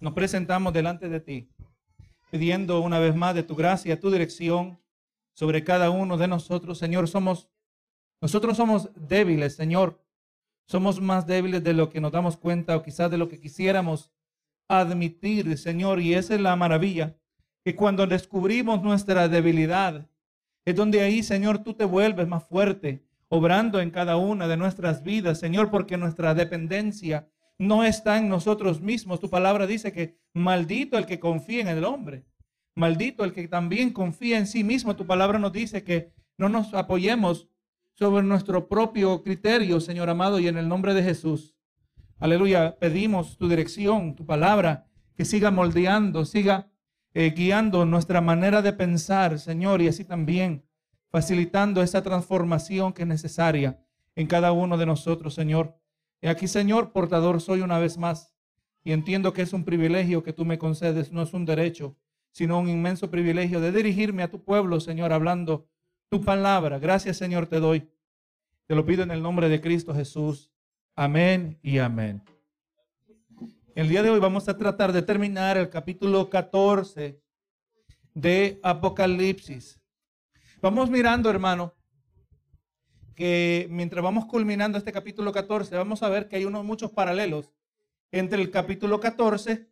nos presentamos delante de ti, pidiendo una vez más de tu gracia, tu dirección sobre cada uno de nosotros. Señor, somos, nosotros somos débiles, Señor. Somos más débiles de lo que nos damos cuenta o quizás de lo que quisiéramos admitir, Señor. Y esa es la maravilla, que cuando descubrimos nuestra debilidad, es donde ahí, Señor, tú te vuelves más fuerte, obrando en cada una de nuestras vidas, Señor, porque nuestra dependencia no está en nosotros mismos. Tu palabra dice que maldito el que confía en el hombre, maldito el que también confía en sí mismo. Tu palabra nos dice que no nos apoyemos sobre nuestro propio criterio, Señor amado, y en el nombre de Jesús. Aleluya, pedimos tu dirección, tu palabra, que siga moldeando, siga eh, guiando nuestra manera de pensar, Señor, y así también facilitando esa transformación que es necesaria en cada uno de nosotros, Señor. Y aquí, Señor, portador soy una vez más, y entiendo que es un privilegio que tú me concedes, no es un derecho, sino un inmenso privilegio de dirigirme a tu pueblo, Señor, hablando tu palabra. Gracias, Señor, te doy. Te lo pido en el nombre de Cristo Jesús. Amén y amén. El día de hoy vamos a tratar de terminar el capítulo 14 de Apocalipsis. Vamos mirando, hermano, que mientras vamos culminando este capítulo 14, vamos a ver que hay unos muchos paralelos entre el capítulo 14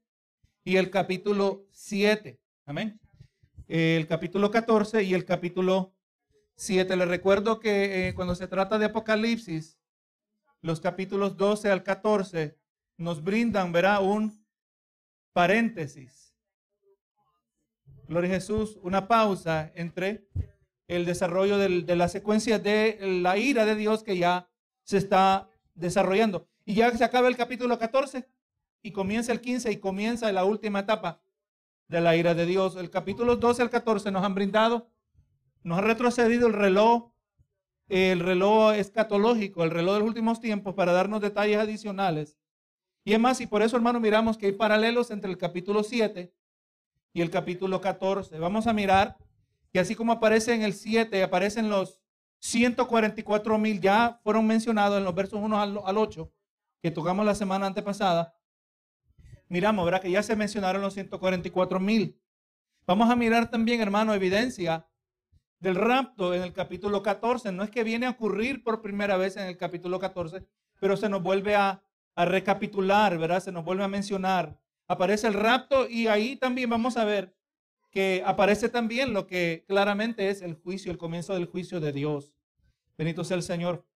y el capítulo 7. Amén. El capítulo 14 y el capítulo 7. Les recuerdo que eh, cuando se trata de Apocalipsis, los capítulos 12 al 14 nos brindan, verá, un paréntesis. Gloria a Jesús, una pausa entre el desarrollo de la secuencia de la ira de Dios que ya se está desarrollando. Y ya se acaba el capítulo 14 y comienza el 15 y comienza la última etapa de la ira de Dios. El capítulo 12 al 14 nos han brindado nos ha retrocedido el reloj, el reloj escatológico, el reloj de los últimos tiempos para darnos detalles adicionales. Y es más, y por eso, hermano, miramos que hay paralelos entre el capítulo 7 y el capítulo 14. Vamos a mirar que así como aparece en el 7, aparecen los 144 mil, ya fueron mencionados en los versos 1 al, al 8, que tocamos la semana antepasada. Miramos, ¿verdad? Que ya se mencionaron los 144 mil. Vamos a mirar también, hermano, evidencia del rapto en el capítulo 14. No es que viene a ocurrir por primera vez en el capítulo 14, pero se nos vuelve a, recapitular, ¿verdad? Se nos vuelve a mencionar. Aparece el rapto y ahí también vamos a ver que aparece también lo que claramente es el juicio, el comienzo del juicio de Dios. Bendito sea el Señor.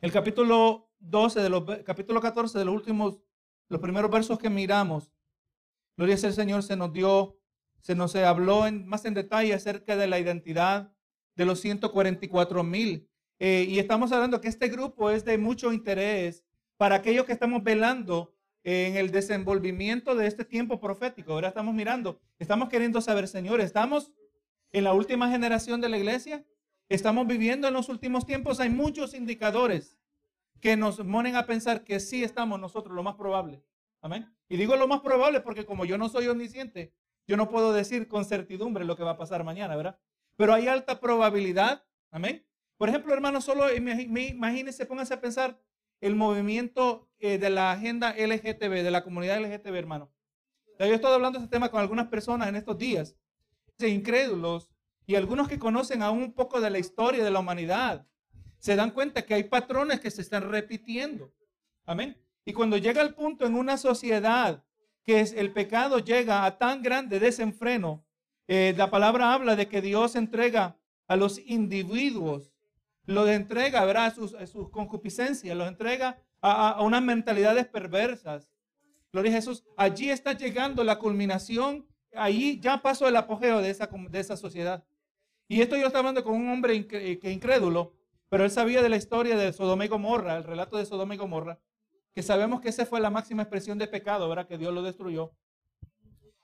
El capítulo 12 de capítulo 14 de los últimos los primeros versos que miramos. Gloria sea el Señor, se nos dio se nos habló en, más en detalle acerca de la identidad de los 144 mil. Eh, y estamos hablando que este grupo es de mucho interés para aquellos que estamos velando en el desenvolvimiento de este tiempo profético. Ahora estamos mirando, estamos queriendo saber, Señor, ¿estamos en la última generación de la iglesia? ¿Estamos viviendo en los últimos tiempos? Hay muchos indicadores que nos ponen a pensar que sí estamos nosotros, lo más probable. Amén. Y digo lo más probable porque como yo no soy omnisciente, yo no puedo decir con certidumbre lo que va a pasar mañana, ¿verdad? Pero hay alta probabilidad. Amén. Por ejemplo, hermano, solo imagínense, pónganse a pensar el movimiento eh, de la agenda LGTB, de la comunidad LGTB, hermano. Yo he estado hablando de este tema con algunas personas en estos días, incrédulos y algunos que conocen aún un poco de la historia de la humanidad. Se dan cuenta que hay patrones que se están repitiendo. Amén. Y cuando llega el punto en una sociedad que es, el pecado llega a tan grande desenfreno. Eh, la palabra habla de que Dios entrega a los individuos, los entrega ¿verdad? A, sus, sus concupiscencias, los entrega a, unas mentalidades perversas. Gloria a Jesús. Allí está llegando la culminación. Ahí ya pasó el apogeo de esa, de esa sociedad. Y esto yo estaba hablando con un hombre que incrédulo, pero él sabía de la historia de Sodoma y Gomorra, el relato de Sodoma y Gomorra que sabemos que esa fue la máxima expresión de pecado, ¿verdad? Que Dios lo destruyó.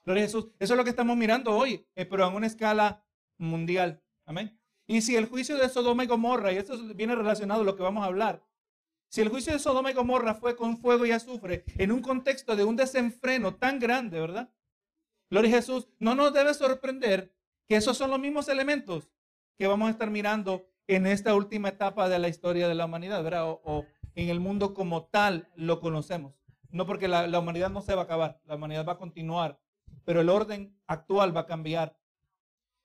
Gloria a Jesús. Eso es lo que estamos mirando hoy, eh, pero en una escala mundial. Amén. Y si el juicio de Sodoma y Gomorra, y esto viene relacionado a lo que vamos a hablar, si el juicio de Sodoma y Gomorra fue con fuego y azufre en un contexto de un desenfreno tan grande, ¿verdad? Gloria a Jesús, no nos debe sorprender que esos son los mismos elementos que vamos a estar mirando en esta última etapa de la historia de la humanidad, ¿verdad? o en el mundo como tal lo conocemos. No porque la, la humanidad no se va a acabar, la humanidad va a continuar, pero el orden actual va a cambiar.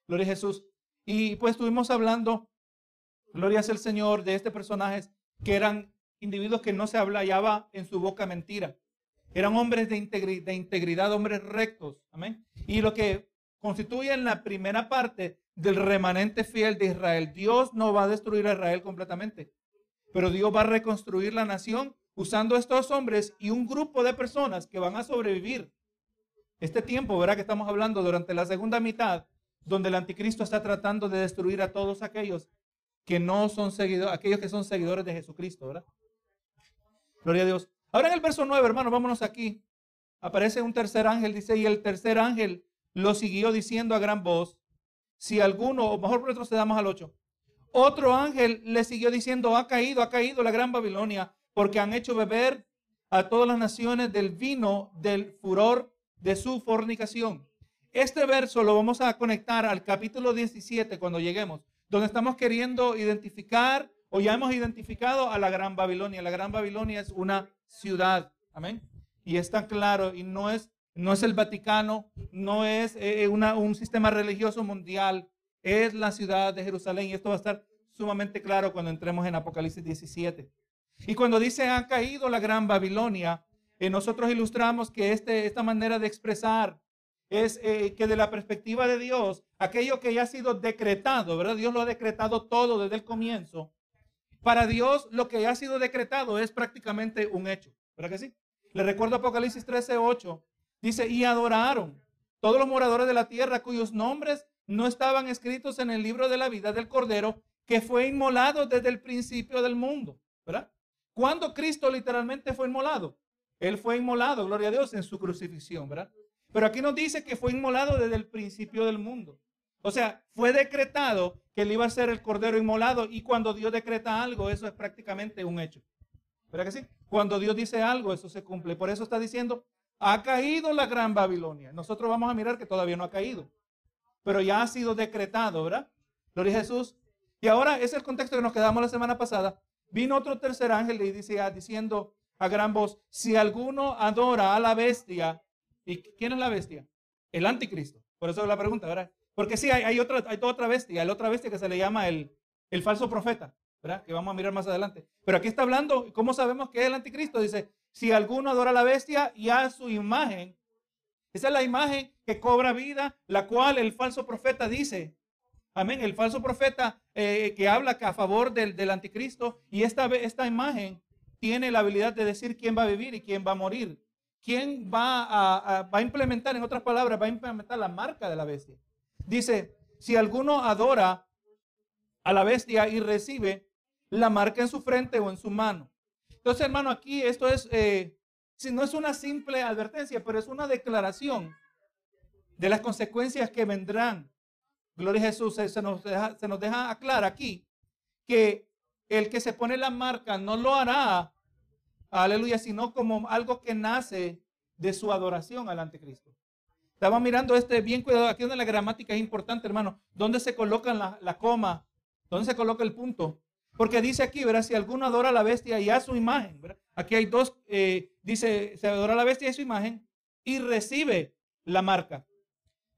Gloria a Jesús. Y pues estuvimos hablando, gloria al Señor, de este personajes que eran individuos que no se hablaba en su boca mentira. Eran hombres de, de integridad, hombres rectos. Amén. Y lo que constituye en la primera parte del remanente fiel de Israel. Dios no va a destruir a Israel completamente, pero Dios va a reconstruir la nación usando estos hombres y un grupo de personas que van a sobrevivir. Este tiempo, verá que estamos hablando durante la segunda mitad, donde el anticristo está tratando de destruir a todos aquellos que no son seguidores, aquellos que son seguidores de Jesucristo, ¿verdad? Gloria a Dios. Ahora en el verso 9, hermano, vámonos aquí. Aparece un tercer ángel, dice, y el tercer ángel lo siguió diciendo a gran voz, si alguno, o mejor retrocedamos al 8, otro ángel le siguió diciendo, ha caído, ha caído la gran Babilonia, porque han hecho beber a todas las naciones del vino del furor de su fornicación. Este verso lo vamos a conectar al capítulo 17 cuando lleguemos, donde estamos queriendo identificar o ya hemos identificado a la Gran Babilonia. La Gran Babilonia es una ciudad, amén. Y está claro, y no es, no es el Vaticano, no es eh, eh, un sistema religioso mundial, es la ciudad de Jerusalén. Y esto va a estar sumamente claro cuando entremos en Apocalipsis 17. Y cuando dice ha caído la Gran Babilonia, eh, nosotros ilustramos que este, esta manera de expresar es eh, que de la perspectiva de Dios, aquello que ya ha sido decretado, ¿verdad? Dios lo ha decretado todo desde el comienzo. Para Dios lo que ya ha sido decretado es prácticamente un hecho, ¿verdad que sí? Le recuerdo Apocalipsis 13, 8. Dice, y adoraron todos los moradores de la tierra cuyos nombres no estaban escritos en el libro de la vida del Cordero que fue inmolado desde el principio del mundo, ¿verdad? ¿Cuándo Cristo literalmente fue inmolado? Él fue inmolado, gloria a Dios, en su crucifixión, ¿verdad? Pero aquí nos dice que fue inmolado desde el principio del mundo. O sea, fue decretado que él iba a ser el cordero inmolado y cuando Dios decreta algo, eso es prácticamente un hecho. ¿Verdad que sí? Cuando Dios dice algo, eso se cumple. Por eso está diciendo, ha caído la gran Babilonia. Nosotros vamos a mirar que todavía no ha caído, pero ya ha sido decretado, ¿verdad? Gloria a Jesús. Y ahora es el contexto que nos quedamos la semana pasada. Vino otro tercer ángel y dice, diciendo a gran voz, si alguno adora a la bestia ¿Y quién es la bestia? El anticristo. Por eso es la pregunta, ¿verdad? Porque sí, hay, otra, hay otra bestia, hay otra bestia que se le llama el, el falso profeta, ¿verdad? Que vamos a mirar más adelante. Pero aquí está hablando, ¿cómo sabemos que es el anticristo? Dice, si alguno adora a la bestia y a su imagen, esa es la imagen que cobra vida, la cual el falso profeta dice. Amén. El falso profeta eh, que habla a favor del, del anticristo y esta, esta imagen tiene la habilidad de decir quién va a vivir y quién va a morir. ¿Quién va a, va a implementar, en otras palabras, va a implementar la marca de la bestia? Dice, si alguno adora a la bestia y recibe la marca en su frente o en su mano. Entonces, hermano, aquí esto es, eh, si no es una simple advertencia, pero es una declaración de las consecuencias que vendrán. Gloria a Jesús, se, nos deja, se nos deja aclarar aquí que el que se pone la marca no lo hará aleluya, sino como algo que nace de su adoración al anticristo. Estaba mirando este bien cuidado, aquí donde la gramática es importante, hermano, dónde se coloca la, coma, dónde se coloca el punto. Porque dice aquí, ¿verdad? Si alguno adora a la bestia y a su imagen. Aquí hay dos, eh, dice, se adora a la bestia y a su imagen y recibe la marca.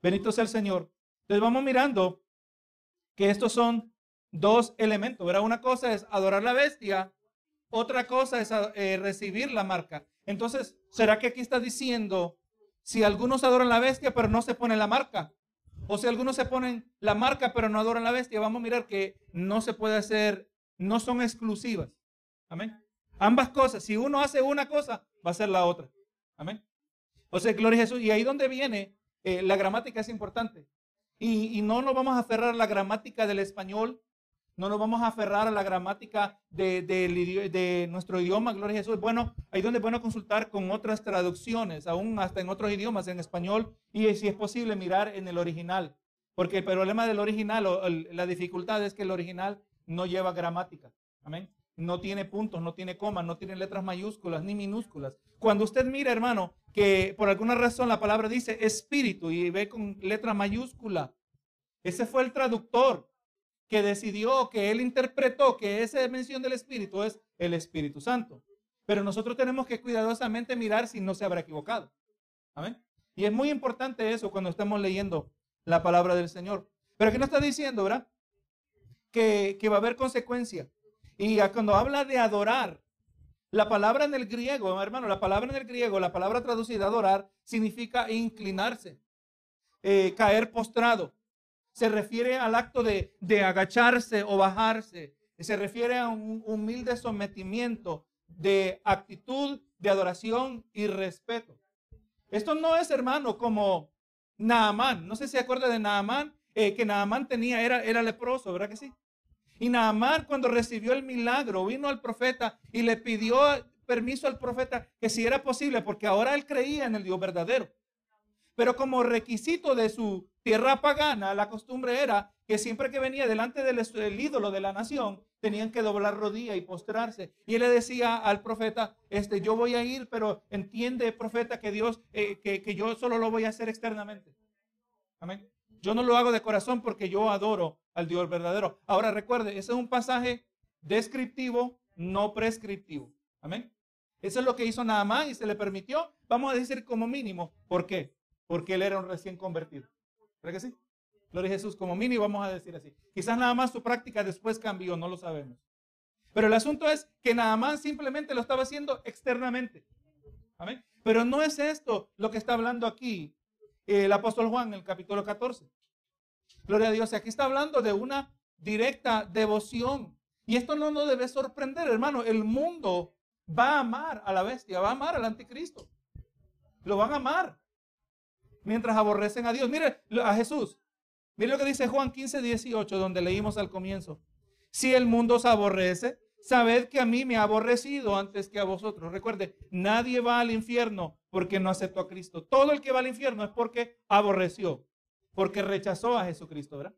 Benito sea el Señor. Entonces vamos mirando que estos son dos elementos, ¿verdad? Una cosa es adorar la bestia otra cosa es eh, recibir la marca. Entonces, ¿será que aquí está diciendo si algunos adoran la bestia pero no se ponen la marca? O si algunos se ponen la marca pero no adoran la bestia, vamos a mirar que no se puede hacer, no son exclusivas. Amén. Ambas cosas, si uno hace una cosa, va a ser la otra. Amén. O sea, gloria a Jesús. Y ahí donde viene, eh, la gramática es importante. Y, no nos vamos a aferrar la gramática del español no nos vamos a aferrar a la gramática de, nuestro idioma, gloria a Jesús. Bueno, ahí donde bueno consultar con otras traducciones, aún hasta en otros idiomas, en español, y si es posible mirar en el original. Porque el problema del original, la dificultad es que el original no lleva gramática. Amén. No tiene puntos, no tiene comas, no tiene letras mayúsculas ni minúsculas. Cuando usted mira, hermano, que por alguna razón la palabra dice espíritu y ve con letra mayúscula, ese fue el traductor que decidió, que él interpretó que esa mención del Espíritu es el Espíritu Santo. Pero nosotros tenemos que cuidadosamente mirar si no se habrá equivocado. Amén. Y es muy importante eso cuando estamos leyendo la palabra del Señor. Pero aquí no está diciendo, ¿verdad? Que, que va a haber consecuencia. Y cuando habla de adorar, la palabra en el griego, hermano, la palabra en el griego, la palabra traducida adorar, significa inclinarse, eh, caer postrado. Se refiere al acto de, de agacharse o bajarse. Se refiere a un humilde sometimiento de actitud de adoración y respeto. Esto no es, hermano, como Naamán. No sé si se acuerda de Naamán, eh, que Naamán tenía, era, era leproso, ¿verdad que sí? Y Naamán cuando recibió el milagro, vino al profeta y le pidió permiso al profeta que si era posible, porque ahora él creía en el Dios verdadero. Pero como requisito de su tierra pagana, la costumbre era que siempre que venía delante del, ídolo de la nación, tenían que doblar rodilla y postrarse. Y él le decía al profeta, este, yo voy a ir, pero entiende, profeta, que Dios, eh, que, que yo solo lo voy a hacer externamente. Amén. Yo no lo hago de corazón porque yo adoro al Dios verdadero. Ahora recuerde, ese es un pasaje descriptivo, no prescriptivo. Amén. Eso es lo que hizo Naamán y se le permitió, vamos a decir como mínimo. ¿Por qué? Porque él era un recién convertido. ¿Verdad que sí? Gloria a Jesús, como mínimo vamos a decir así. Quizás nada más su práctica después cambió, no lo sabemos. Pero el asunto es que Naamán simplemente lo estaba haciendo externamente. Amén. Pero no es esto lo que está hablando aquí el apóstol Juan en el capítulo 14. Gloria a Dios. Aquí está hablando de una directa devoción. Y esto no nos debe sorprender, hermano. El mundo va a amar a la bestia, va a amar al anticristo. Lo van a amar. Mientras aborrecen a Dios. Mire a Jesús. Mire lo que dice Juan 15, 18, donde leímos al comienzo. Si el mundo os aborrece, sabed que a mí me ha aborrecido antes que a vosotros. Recuerde, nadie va al infierno porque no aceptó a Cristo. Todo el que va al infierno es porque aborreció, porque rechazó a Jesucristo, ¿verdad?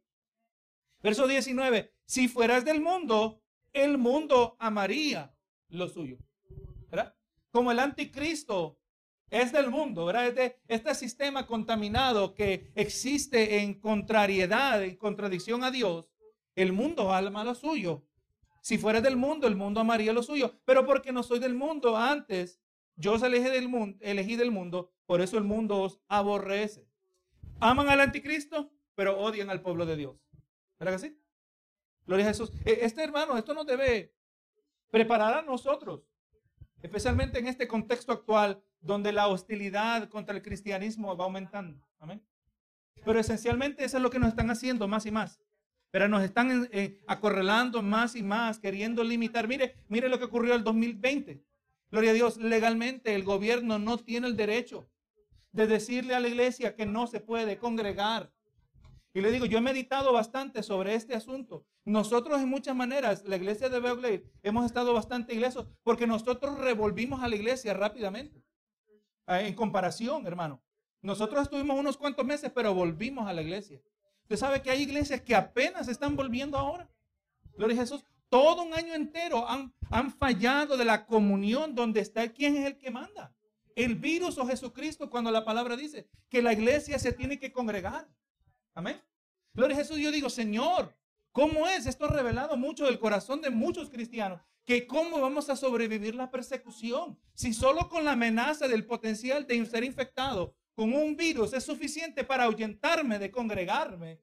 Verso 19, si fueras del mundo, el mundo amaría lo suyo, ¿verdad? Como el anticristo es del mundo, ¿verdad? Este sistema contaminado que existe en contrariedad, en contradicción a Dios, el mundo ama lo suyo. Si fueras del mundo, el mundo amaría lo suyo, pero porque no soy del mundo, antes yo os elegí del mundo, elegí del mundo, por eso el mundo os aborrece. Aman al anticristo, pero odian al pueblo de Dios. ¿Verdad que sí? Gloria a Jesús. E, este hermano, esto nos debe preparar a nosotros, especialmente en este contexto actual donde la hostilidad contra el cristianismo va aumentando. Amén. Pero esencialmente eso es lo que nos están haciendo más y más. Pero nos están eh, acorralando más y más, queriendo limitar. Mire, mire lo que ocurrió el 2020. Gloria a Dios, legalmente el gobierno no tiene el derecho de decirle a la iglesia que no se puede congregar. Y le digo, yo he meditado bastante sobre este asunto. Nosotros en muchas maneras, la iglesia de Beoglade, hemos estado bastante ilesos porque nosotros revolvimos a la iglesia rápidamente. En comparación, hermano. Nosotros estuvimos unos cuantos meses, pero volvimos a la iglesia. Usted sabe que hay iglesias que apenas están volviendo ahora. Gloria a Jesús todo un año entero han, han fallado de la comunión donde está quién es el que manda. El virus o Jesucristo cuando la palabra dice que la iglesia se tiene que congregar. Amén. Gloria a Jesús, yo digo, Señor, ¿cómo es? Esto ha revelado mucho del corazón de muchos cristianos. Que cómo vamos a sobrevivir la persecución. Si solo con la amenaza del potencial de ser infectado con un virus es suficiente para ahuyentarme de congregarme.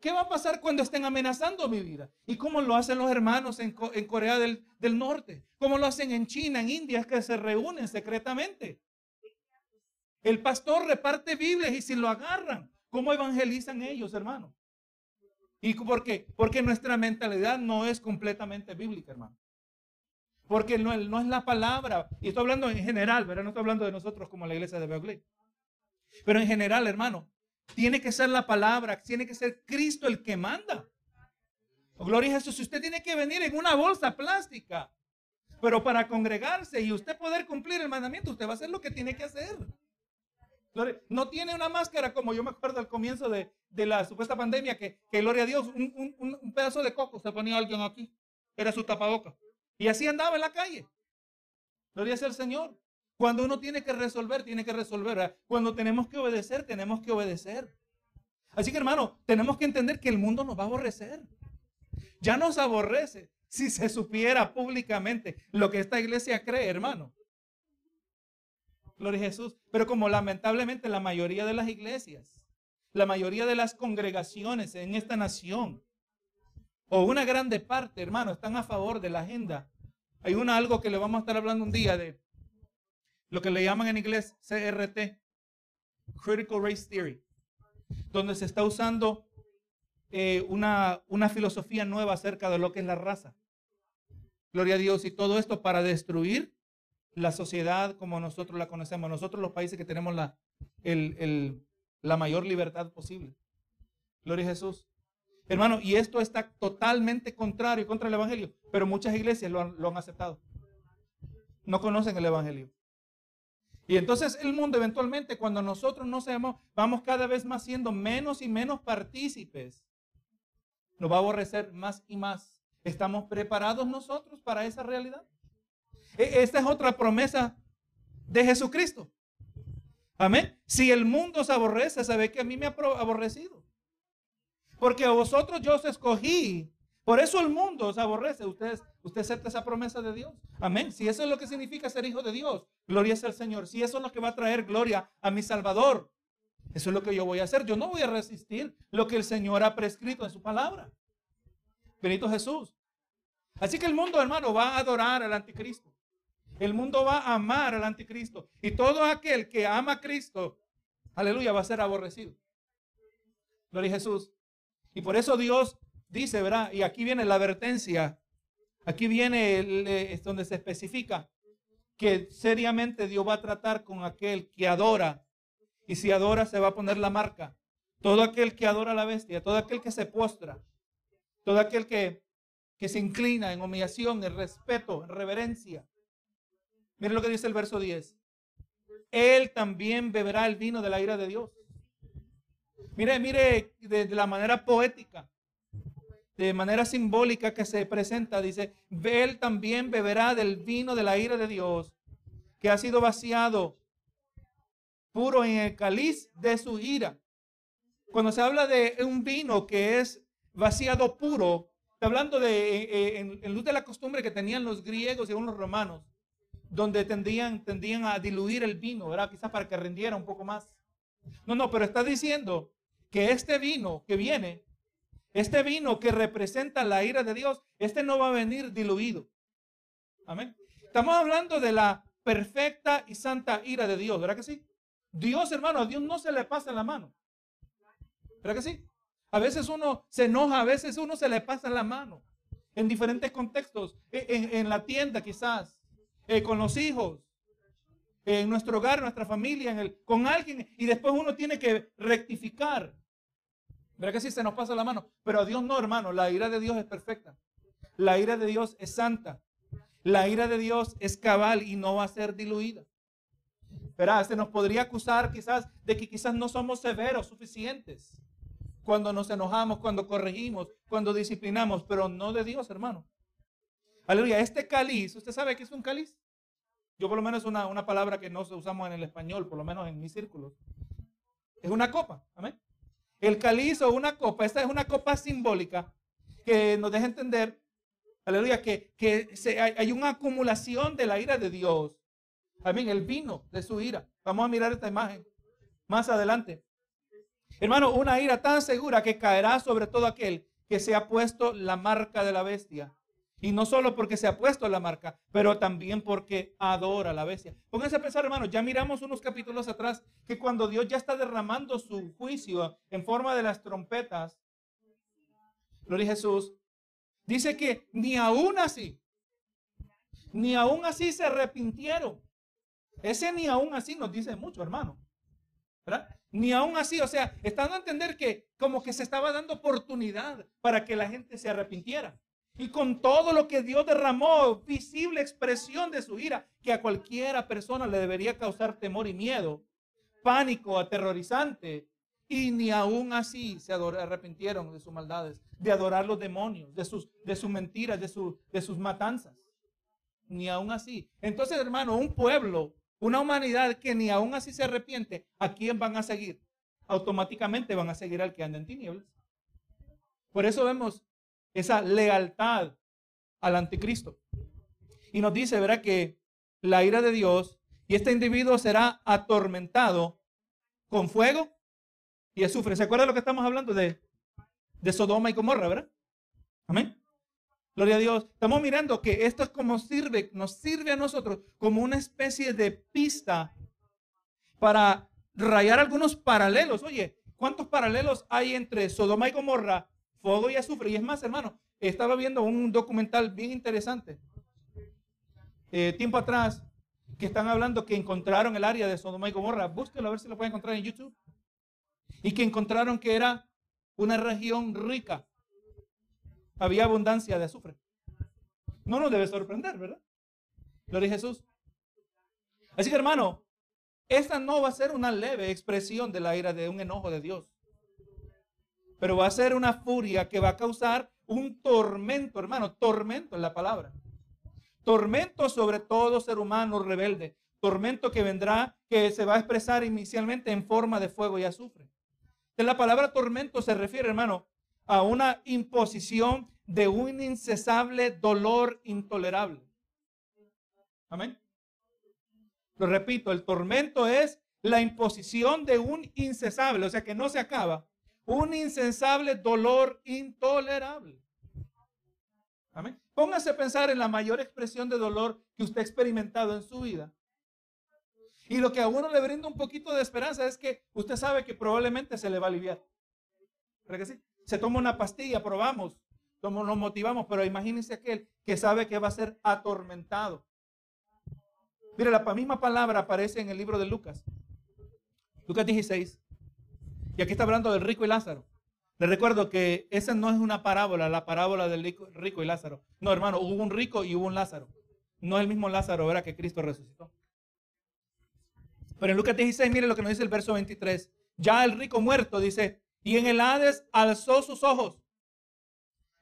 ¿Qué va a pasar cuando estén amenazando mi vida? ¿Y cómo lo hacen los hermanos en, Corea del, Norte? ¿Cómo lo hacen en China, en India, que se reúnen secretamente? El pastor reparte Biblias y si lo agarran, ¿cómo evangelizan ellos, hermano? ¿Y por qué? Porque nuestra mentalidad no es completamente bíblica, hermano. Porque no, es la palabra. Y estoy hablando en general, ¿verdad? No estoy hablando de nosotros como la iglesia de Beogley. Pero en general, hermano, tiene que ser la palabra, tiene que ser Cristo el que manda. Oh, gloria a Jesús. Si usted tiene que venir en una bolsa plástica, pero para congregarse y usted poder cumplir el mandamiento, usted va a hacer lo que tiene que hacer. No tiene una máscara como yo me acuerdo al comienzo de, la supuesta pandemia, que, gloria a Dios, un, un, pedazo de coco se ponía alguien aquí. Era su tapaboca. Y así andaba en la calle. Gloria sea el Señor. Cuando uno tiene que resolver, tiene que resolver. Cuando tenemos que obedecer, tenemos que obedecer. Así que hermano, tenemos que entender que el mundo nos va a aborrecer. Ya nos aborrece. si se supiera públicamente lo que esta iglesia cree, hermano. Gloria a Jesús. Pero como lamentablemente la mayoría de las iglesias, la mayoría de las congregaciones en esta nación, o una grande parte, hermano, están a favor de la agenda. Hay una algo que le vamos a estar hablando un día de lo que le llaman en inglés CRT, Critical Race Theory, donde se está usando eh, una, una filosofía nueva acerca de lo que es la raza. Gloria a Dios. Y todo esto para destruir la sociedad como nosotros la conocemos. Nosotros los países que tenemos la, la mayor libertad posible. Gloria a Jesús. Hermano, y esto está totalmente contrario contra el Evangelio, pero muchas iglesias lo han, lo han aceptado. No conocen el Evangelio. Y entonces el mundo eventualmente, cuando nosotros no seamos, vamos cada vez más siendo menos y menos partícipes nos va a aborrecer más y más. ¿Estamos preparados nosotros para esa realidad? E, esta es otra promesa de Jesucristo. Amén. Si el mundo se aborrece, sabe que a mí me ha aborrecido. Porque a vosotros yo os escogí. Por eso el mundo os aborrece. Ustedes, usted acepta esa promesa de Dios. Amén. Si eso es lo que significa ser hijo de Dios, gloria es al Señor. Si eso es lo que va a traer gloria a mi Salvador, eso es lo que yo voy a hacer. Yo no voy a resistir lo que el Señor ha prescrito en su palabra. Benito Jesús. Así que el mundo, hermano, va a adorar al anticristo. El mundo va a amar al anticristo. Y todo aquel que ama a Cristo, aleluya, va a ser aborrecido. Gloria a Jesús. Y por eso Dios dice, ¿verdad? Y aquí viene la advertencia. Aquí viene el, donde se especifica que seriamente Dios va a tratar con aquel que adora y si adora, se va a poner la marca. Todo aquel que adora a la bestia, todo aquel que se postra, todo aquel que, que se inclina en humillación, en respeto, en reverencia. Miren lo que dice el verso 10. Él también beberá el vino de la ira de Dios. Mire, mire de, la manera poética, de manera simbólica que se presenta, dice, él también beberá del vino de la ira de Dios, que ha sido vaciado puro en el cáliz de su ira. Cuando se habla de un vino que es vaciado puro, está hablando de, eh, eh, en, luz de la costumbre que tenían los griegos y los romanos, donde tendían, tendían a diluir el vino, ¿verdad? Quizás para que rindiera un poco más. No, no, pero está diciendo que este vino que viene, este vino que representa la ira de Dios, este no va a venir diluido. Amén. Estamos hablando de la perfecta y santa ira de Dios, ¿verdad que sí? Dios, hermano, a Dios no se le pasa la mano. ¿Verdad que sí? A veces uno se enoja, a veces uno se le pasa la mano. En diferentes contextos. En, la tienda quizás. Eh, con los hijos. En nuestro hogar, en nuestra familia, en con alguien. Y después uno tiene que rectificar. ¿Verdad que sí? Se nos pasa la mano. Pero a Dios no, hermano. La ira de Dios es perfecta. La ira de Dios es santa. La ira de Dios es cabal y no va a ser diluida. Verá, se nos podría acusar quizás de que quizás no somos severos suficientes cuando nos enojamos, cuando corregimos, cuando disciplinamos, pero no de Dios, hermano. Aleluya, este cáliz, ¿usted sabe qué es un cáliz? Yo por lo menos una, una palabra que no usamos en el español, por lo menos en mis círculos. Es una copa, amén. El cáliz o una copa, esta es una copa simbólica que nos deja entender, aleluya, que, que hay, hay una acumulación de la ira de Dios Amén, el vino de su ira. Vamos a mirar esta imagen más adelante. Hermano, una ira tan segura que caerá sobre todo aquel que se ha puesto la marca de la bestia. Y no solo porque se ha puesto la marca, pero también porque adora a la bestia. Pónganse a pensar, hermano, ya miramos unos capítulos atrás que cuando Dios ya está derramando su juicio en forma de las trompetas, gloria Jesús, dice que ni aún así, ni aún así se arrepintieron. Ese ni aún así nos dice mucho, hermano. Ni aún así, o sea, estando a entender que como que se estaba dando oportunidad para que la gente se arrepintiera. Y con todo lo que Dios derramó, visible expresión de su ira, que a cualquiera persona le debería causar temor y miedo, pánico, aterrorizante. Y ni aún así se arrepintieron de sus maldades, de adorar los demonios, de sus, de sus mentiras, de, de sus matanzas. Ni aún así. Entonces, hermano, un pueblo una humanidad que ni aún así se arrepiente, ¿a quién van a seguir? Automáticamente van a seguir al que anda en tinieblas. Por eso vemos esa lealtad al anticristo. Y nos dice, ¿verdad? Que la ira de Dios y este individuo será atormentado con fuego y azufre. ¿Se acuerda lo que estamos hablando de, de Sodoma y Gomorra, verdad? Amén. Gloria a Dios. Estamos mirando que esto es como sirve, nos sirve a nosotros como una especie de pista para rayar algunos paralelos. Oye, ¿cuántos paralelos hay entre Sodoma y Gomorra, fuego y azufre? Y es más, hermano, estaba viendo un documental bien interesante. Eh, tiempo atrás, que están hablando que encontraron el área de Sodoma y Gomorra. Búsquelo a ver si lo pueden encontrar en YouTube. Y que encontraron que era una región rica había abundancia de azufre. No nos debe sorprender, ¿verdad? Gloria a Jesús. Así que hermano, esta no va a ser una leve expresión de la ira de un enojo de Dios. Pero va a ser una furia que va a causar un tormento, hermano, tormento en la palabra. Tormento sobre todo ser humano rebelde. Tormento que vendrá, que se va a expresar inicialmente en forma de fuego y azufre. De la palabra tormento se refiere, hermano, a una imposición de un incesable dolor intolerable. Amén. Lo repito, el tormento es la imposición de un incesable, o sea que no se acaba, un incesable dolor intolerable. Amén. Póngase a pensar en la mayor expresión de dolor que usted ha experimentado en su vida. Y lo que a uno le brinda un poquito de esperanza es que usted sabe que probablemente se le va a aliviar. ¿Verdad que sí? se toma una pastilla, probamos, nos motivamos, pero imagínense aquel que sabe que va a ser atormentado. Mire, la misma palabra aparece en el libro de Lucas. Lucas 16. Y aquí está hablando del rico y Lázaro. Le recuerdo que esa no es una parábola, la parábola del rico y Lázaro. No, hermano, hubo un rico y hubo un Lázaro. No es el mismo Lázaro, ¿verdad? Que Cristo resucitó. Pero en Lucas 16, mire lo que nos dice el verso 23. Ya el rico muerto dice, y en el Hades alzó sus ojos,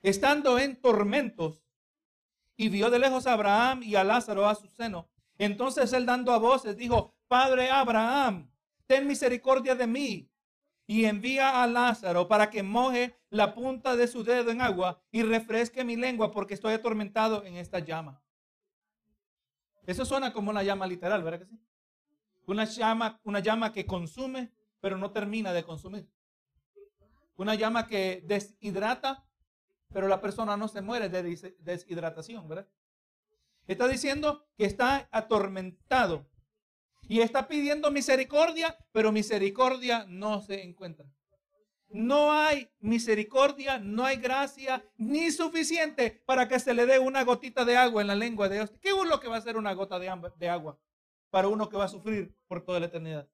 estando en tormentos, y vio de lejos a Abraham y a Lázaro a su seno. Entonces él dando a voces dijo, Padre Abraham, ten misericordia de mí y envía a Lázaro para que moje la punta de su dedo en agua y refresque mi lengua porque estoy atormentado en esta llama. Eso suena como una llama literal, ¿verdad que sí? Una llama, una llama que consume, pero no termina de consumir. Una llama que deshidrata, pero la persona no se muere de deshidratación, ¿verdad? Está diciendo que está atormentado y está pidiendo misericordia, pero misericordia no se encuentra. No hay misericordia, no hay gracia ni suficiente para que se le dé una gotita de agua en la lengua de Dios. ¿Qué es lo que va a ser una gota de agua para uno que va a sufrir por toda la eternidad?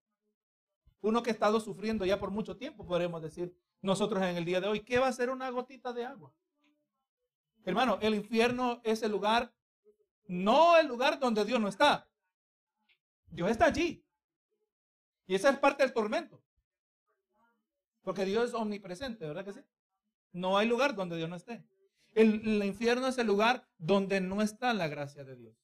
Uno que ha estado sufriendo ya por mucho tiempo, podremos decir, nosotros en el día de hoy. ¿Qué va a ser una gotita de agua? Hermano, el infierno es el lugar, no el lugar donde Dios no está. Dios está allí. Y esa es parte del tormento. Porque Dios es omnipresente, ¿verdad que sí? No hay lugar donde Dios no esté. El, infierno es el lugar donde no está la gracia de Dios.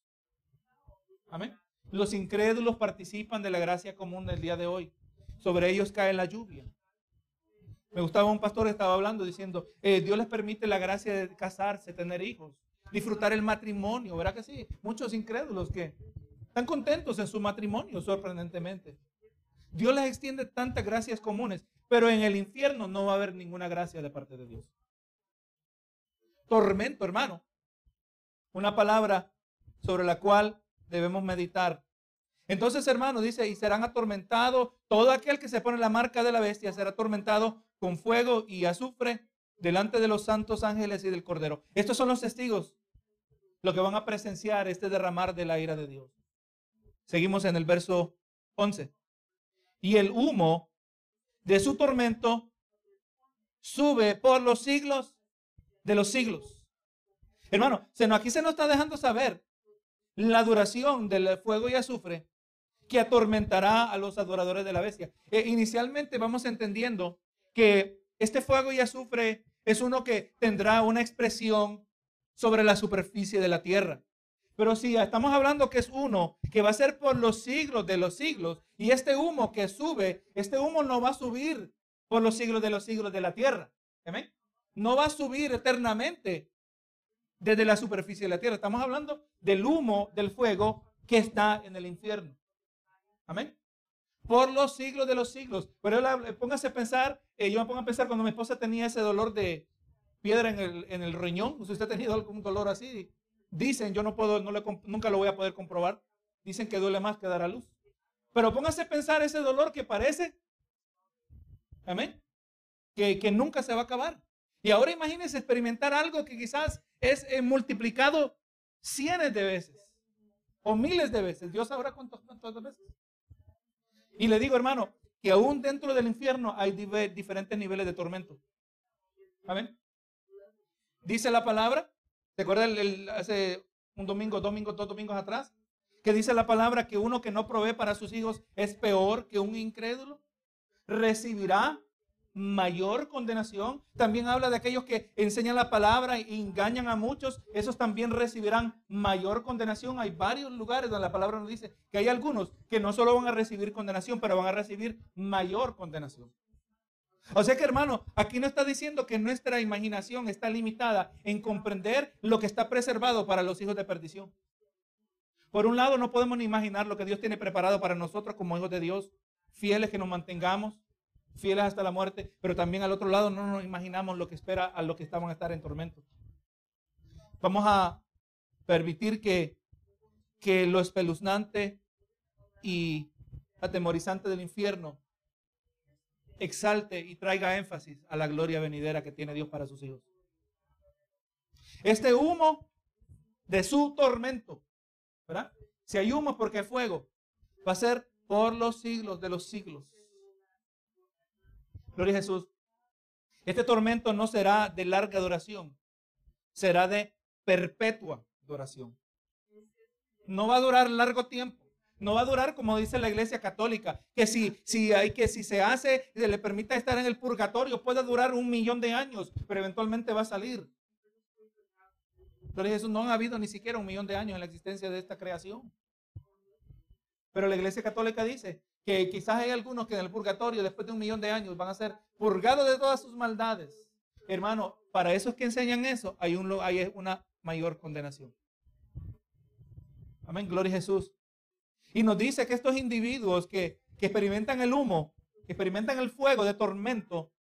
Amén. Los incrédulos participan de la gracia común del día de hoy. Sobre ellos cae la lluvia. Me gustaba un pastor que estaba hablando diciendo, eh, Dios les permite la gracia de casarse, tener hijos, disfrutar el matrimonio, ¿verdad que sí? Muchos incrédulos que están contentos en su matrimonio, sorprendentemente. Dios les extiende tantas gracias comunes, pero en el infierno no va a haber ninguna gracia de parte de Dios. Tormento, hermano. Una palabra sobre la cual debemos meditar. Entonces, hermano, dice, y serán atormentados, todo aquel que se pone la marca de la bestia será atormentado con fuego y azufre delante de los santos ángeles y del Cordero. Estos son los testigos, lo que van a presenciar este derramar de la ira de Dios. Seguimos en el verso 11. Y el humo de su tormento sube por los siglos de los siglos. Hermano, aquí se nos está dejando saber la duración del fuego y azufre que atormentará a los adoradores de la bestia. E inicialmente vamos entendiendo que este fuego y azufre es uno que tendrá una expresión sobre la superficie de la tierra. Pero si estamos hablando que es uno que va a ser por los siglos de los siglos, y este humo que sube, este humo no va a subir por los siglos de los siglos de la tierra. No va a subir eternamente. desde la superficie de la tierra. Estamos hablando del humo del fuego que está en el infierno. Amén. Por los siglos de los siglos. Pero póngase a pensar, eh, yo me pongo a pensar cuando mi esposa tenía ese dolor de piedra en el, en el riñón. Usted ha tenido algún dolor así, dicen, yo no puedo, nunca lo voy a poder comprobar. Dicen que duele más que dar a luz. Pero póngase a pensar ese dolor que parece, amén, que, nunca se va a acabar. Y ahora imagínense experimentar algo que quizás es eh, multiplicado cientos de veces o miles de veces. Dios sabrá cuántas veces. Y le digo, hermano, que aún dentro del infierno hay diferentes niveles de tormento. Amén. Dice la palabra, ¿te acuerdas hace un domingo, domingo, dos domingos atrás? Que dice la palabra que uno que no provee para sus hijos es peor que un incrédulo. Recibirá mayor condenación. También habla de aquellos que enseñan la palabra e engañan a muchos. Esos también recibirán mayor condenación. Hay varios lugares donde la palabra nos dice que hay algunos que no solo van a recibir condenación, pero van a recibir mayor condenación. O sea que hermano, aquí no está diciendo que nuestra imaginación está limitada en comprender lo que está preservado para los hijos de perdición. Por un lado, no podemos ni imaginar lo que Dios tiene preparado para nosotros como hijos de Dios, fieles que nos mantengamos, fieles hasta la muerte, pero también al otro lado no nos imaginamos lo que espera a los que estaban a estar en tormento. Vamos a permitir que, que lo espeluznante y atemorizante del infierno exalte y traiga énfasis a la gloria venidera que tiene Dios para sus hijos. Este humo de su tormento, ¿verdad? Si hay humo porque hay fuego, va a ser por los siglos de los siglos. Gloria a Jesús. Este tormento no será de larga duración, será de perpetua duración. No va a durar largo tiempo. No va a durar como dice la iglesia católica, que si, si, hay, que si se hace, se le permita estar en el purgatorio, puede durar un millón de años, pero eventualmente va a salir. Gloria a Jesús, no ha habido ni siquiera un millón de años en la existencia de esta creación. Pero la iglesia católica dice que quizás hay algunos que en el purgatorio, después de un millón de años, van a ser purgados de todas sus maldades. Hermano, para esos que enseñan eso, hay, un, hay una mayor condenación. Amén, gloria a Jesús. Y nos dice que estos individuos que, que experimentan el humo, que experimentan el fuego de tormento,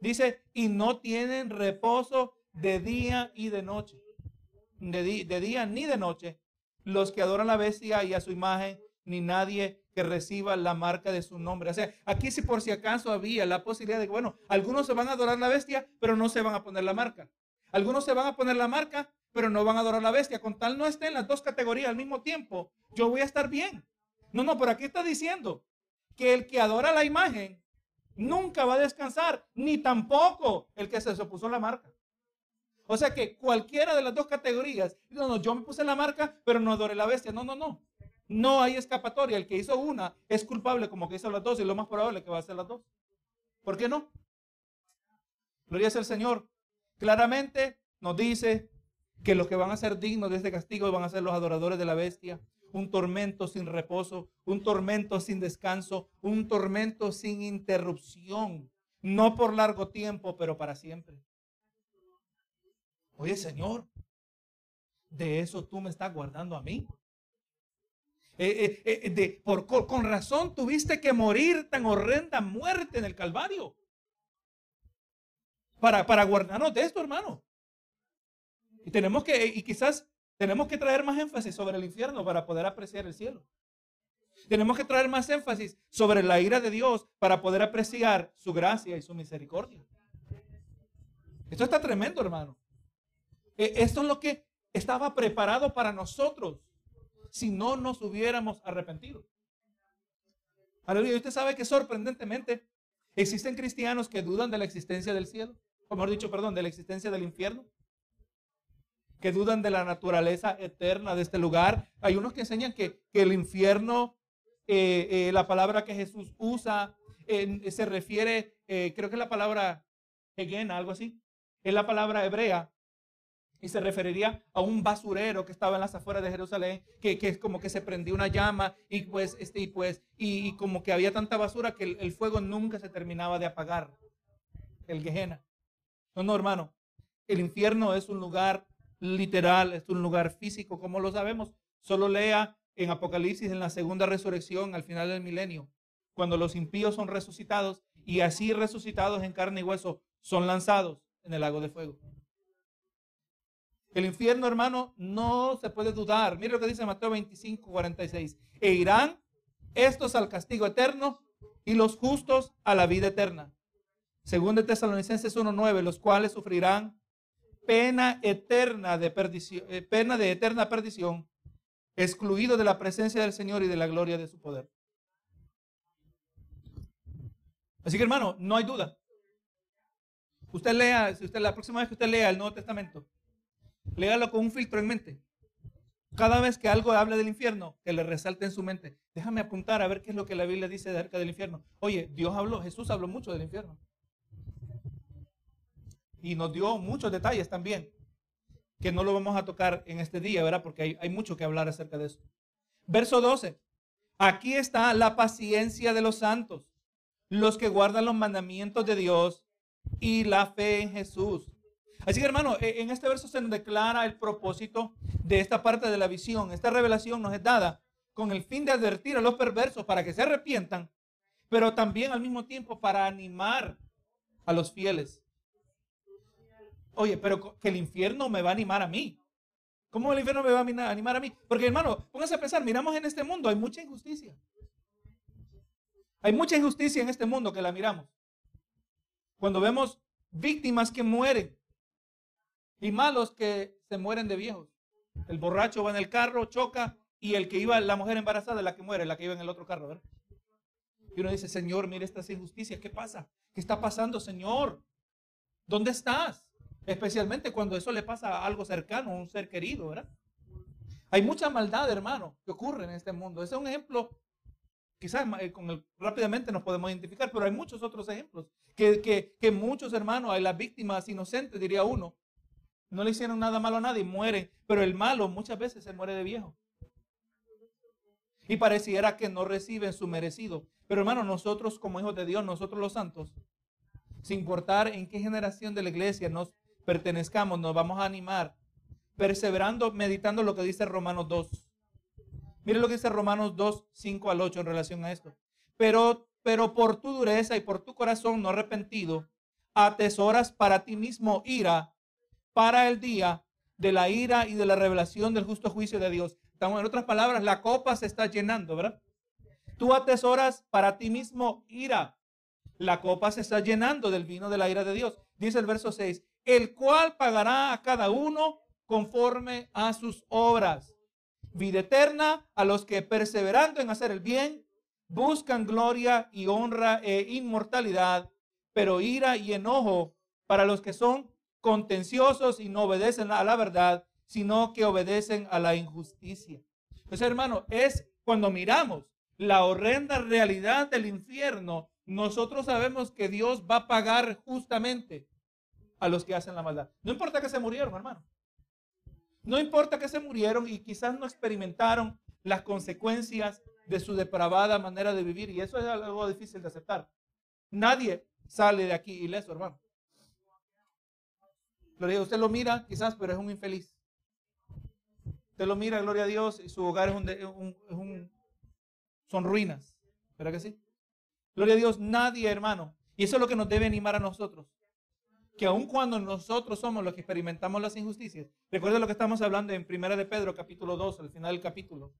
dice, y no tienen reposo de día y de noche. De, de día ni de noche. Los que adoran a la bestia y a su imagen, ni nadie que reciba la marca de su nombre. O sea, aquí si por si acaso había la posibilidad de que, bueno, algunos se van a adorar la bestia, pero no se van a poner la marca. Algunos se van a poner la marca, pero no van a adorar la bestia. Con tal no estén las dos categorías al mismo tiempo, yo voy a estar bien. No, no, por aquí está diciendo que el que adora la imagen nunca va a descansar, ni tampoco el que se opuso a la marca. O sea que cualquiera de las dos categorías, no, no, yo me puse la marca, pero no adoré la bestia. No, no, no. No hay escapatoria. El que hizo una es culpable como que hizo las dos y lo más probable que va a ser las dos. ¿Por qué no? Gloria al Señor. Claramente nos dice que los que van a ser dignos de este castigo van a ser los adoradores de la bestia. Un tormento sin reposo, un tormento sin descanso, un tormento sin interrupción. No por largo tiempo, pero para siempre. Oye, Señor, de eso tú me estás guardando a mí. Eh, eh, eh, de, por, con razón tuviste que morir tan horrenda muerte en el Calvario. Para, para guardarnos de esto, hermano. Y tenemos que, y quizás tenemos que traer más énfasis sobre el infierno para poder apreciar el cielo. Tenemos que traer más énfasis sobre la ira de Dios para poder apreciar su gracia y su misericordia. Esto está tremendo, hermano. Esto es lo que estaba preparado para nosotros si no nos hubiéramos arrepentido. Aleluya. usted sabe que sorprendentemente existen cristianos que dudan de la existencia del cielo, o mejor dicho, perdón, de la existencia del infierno, que dudan de la naturaleza eterna de este lugar. Hay unos que enseñan que, el infierno, eh, eh, la palabra que Jesús usa, se refiere, eh, creo que es la palabra Hegena, algo así, es la palabra hebrea y se referiría a un basurero que estaba en las afueras de Jerusalén, que, que es como que se prendió una llama y pues, este, y pues, y, como que había tanta basura que el, fuego nunca se terminaba de apagar. El Gehenna. No, no, hermano. El infierno es un lugar literal, es un lugar físico, como lo sabemos. Solo lea en Apocalipsis, en la segunda resurrección, al final del milenio, cuando los impíos son resucitados y así resucitados en carne y hueso son lanzados en el lago de fuego. El infierno, hermano, no se puede dudar. Mire lo que dice Mateo 25, 46. E irán estos al castigo eterno y los justos a la vida eterna. Según de Tesalonicenses 1.9, los cuales sufrirán pena eterna de perdición, eh, pena de eterna perdición, excluido de la presencia del Señor y de la gloria de su poder. Así que hermano, no hay duda. Usted lea, la próxima vez que usted lea el Nuevo Testamento, léalo con un filtro en mente. Cada vez que algo hable del infierno, que le resalte en su mente. Déjame apuntar a ver qué es lo que la Biblia dice acerca del infierno. Oye, Dios habló, Jesús habló mucho del infierno. Y nos dio muchos detalles también, que no lo vamos a tocar en este día, ¿verdad? Porque hay, mucho que hablar acerca de eso. Verso 12. Aquí está la paciencia de los santos, los que guardan los mandamientos de Dios y la fe en Jesús. Así que hermano, e, en este verso se nos declara el propósito de esta parte de la visión. Esta revelación nos es dada con el fin de advertir a los perversos para que se arrepientan, pero también al mismo tiempo para animar a los fieles. Oye, pero que el infierno me va a animar a mí. ¿Cómo el infierno me va a animar a mí? Porque hermano, póngase a pensar, miramos en este mundo, hay mucha injusticia. Hay mucha injusticia en este mundo que la miramos. Cuando vemos víctimas que mueren, y malos que se mueren de viejos. El borracho va en el carro, choca y el que iba, la mujer embarazada la que muere, la que iba en el otro carro, ¿verdad? Y uno dice, Señor, mire estas injusticias, ¿qué pasa? ¿Qué está pasando, Señor? ¿Dónde estás? Especialmente cuando eso le pasa a algo cercano, a un ser querido, ¿verdad? Hay mucha maldad, hermano, que ocurre en este mundo. Ese es un ejemplo, quizás eh, con el, rápidamente nos podemos identificar, pero hay muchos otros ejemplos. Que, que, que muchos hermanos, hay las víctimas inocentes, diría uno, no le hicieron nada malo a nadie, mueren. Pero el malo muchas veces se muere de viejo. Y pareciera que no reciben su merecido. Pero hermano, nosotros como hijos de Dios, nosotros los santos, sin importar en qué generación de la iglesia nos pertenezcamos, nos vamos a animar, perseverando, meditando lo que dice Romanos 2. Mire lo que dice Romanos 2, 5 al 8 en relación a esto. Pero, pero por tu dureza y por tu corazón no arrepentido, atesoras para ti mismo ira para el día de la ira y de la revelación del justo juicio de Dios. En otras palabras, la copa se está llenando, ¿verdad? Tú atesoras para ti mismo ira. La copa se está llenando del vino de la ira de Dios. Dice el verso 6, el cual pagará a cada uno conforme a sus obras. Vida eterna a los que perseverando en hacer el bien, buscan gloria y honra e inmortalidad, pero ira y enojo para los que son contenciosos y no obedecen a la verdad, sino que obedecen a la injusticia. Pues hermano, es cuando miramos la horrenda realidad del infierno, nosotros sabemos que Dios va a pagar justamente a los que hacen la maldad. No importa que se murieron, hermano. No importa que se murieron y quizás no experimentaron las consecuencias de su depravada manera de vivir. Y eso es algo difícil de aceptar. Nadie sale de aquí ileso, hermano. Gloria. Usted lo mira quizás, pero es un infeliz. Usted lo mira, gloria a Dios, y su hogar es un, son ruinas. ¿Verdad que sí? Gloria a Dios, nadie, hermano. Y eso es lo que nos debe animar a nosotros. Que aun cuando nosotros somos los que experimentamos las injusticias, recuerda lo que estamos hablando en Primera de Pedro, capítulo 2, al final del capítulo.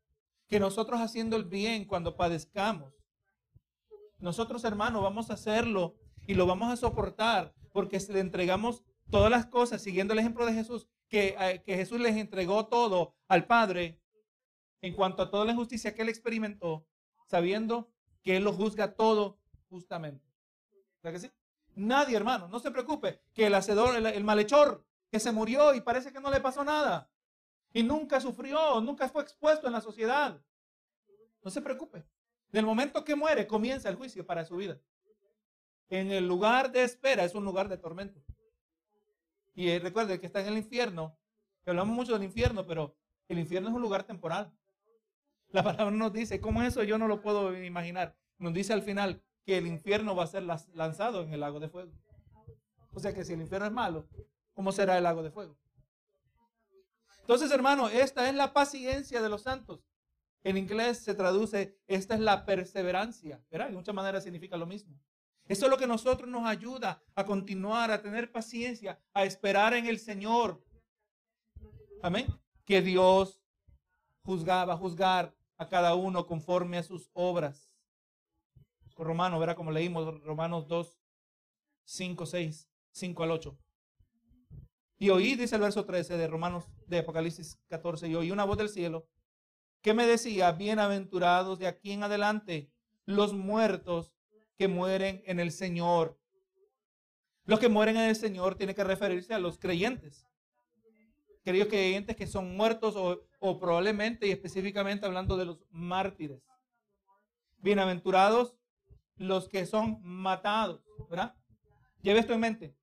Que nosotros haciendo el bien cuando padezcamos, nosotros, hermanos, vamos a hacerlo y lo vamos a soportar porque le entregamos todas las cosas, siguiendo el ejemplo de Jesús, que, eh, que Jesús les entregó todo al Padre en cuanto a toda la injusticia que él experimentó, sabiendo que él lo juzga todo justamente. ¿Verdad que? Nadie, hermano, no se preocupe, que el hacedor, el, malhechor, que se murió y parece que no le pasó nada, y nunca sufrió, nunca fue expuesto en la sociedad. No se preocupe. Del momento que muere, comienza el juicio para su vida. En el lugar de espera es un lugar de tormento. Y recuerde que está en el infierno, hablamos mucho del infierno, pero el infierno es un lugar temporal. La palabra nos dice, ¿cómo es eso? Yo no lo puedo imaginar. Nos dice al final que el infierno va a ser lanzado en el lago de fuego. O sea que si el infierno es malo, ¿cómo será el lago de fuego? Entonces, hermano, esta es la paciencia de los santos. En inglés se traduce, esta es la perseverancia. ¿Verdad? De muchas maneras significa lo mismo. Eso es lo que nosotros nos ayuda a continuar, a tener paciencia, a esperar en el Señor. Amén. Que Dios juzgaba, juzgar a cada uno conforme a sus obras. Romano, verá como leímos Romanos 2, 5, 6, 5 al 8. Y oí, dice el verso 13 de Romanos de Apocalipsis 14, y oí una voz del cielo que me decía, bienaventurados de aquí en adelante los muertos que mueren en el Señor. Los que mueren en el Señor tiene que referirse a los creyentes. Queridos creyentes que son muertos o probablemente y específicamente hablando de los mártires. Bienaventurados los que son matados, ¿verdad? Lleve esto en mente.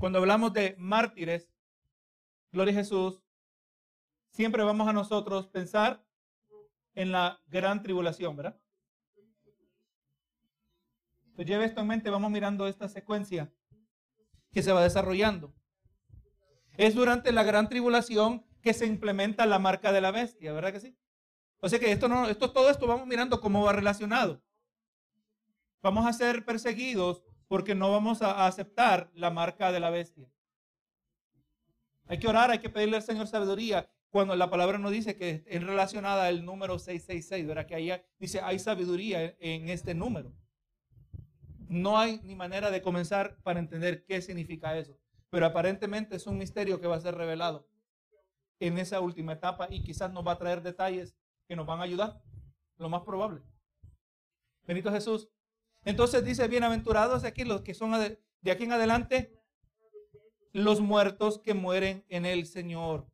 Cuando hablamos de mártires, gloria a Jesús, siempre vamos a nosotros pensar en la gran tribulación, ¿verdad? Entonces lleve esto en mente, vamos mirando esta secuencia que se va desarrollando. Es durante la gran tribulación que se implementa la marca de la bestia, ¿verdad que sí? O sea que esto no, esto, todo esto vamos mirando cómo va relacionado. Vamos a ser perseguidos porque no vamos a aceptar la marca de la bestia. Hay que orar, hay que pedirle al Señor sabiduría. Cuando la palabra nos dice que es relacionada al número 666, ¿verdad? Que ahí dice, hay sabiduría en este número. No hay ni manera de comenzar para entender qué significa eso. Pero aparentemente es un misterio que va a ser revelado en esa última etapa y quizás nos va a traer detalles que nos van a ayudar. Lo más probable. Benito Jesús. Entonces dice, bienaventurados aquí los que son de aquí en adelante, los muertos que mueren en el Señor.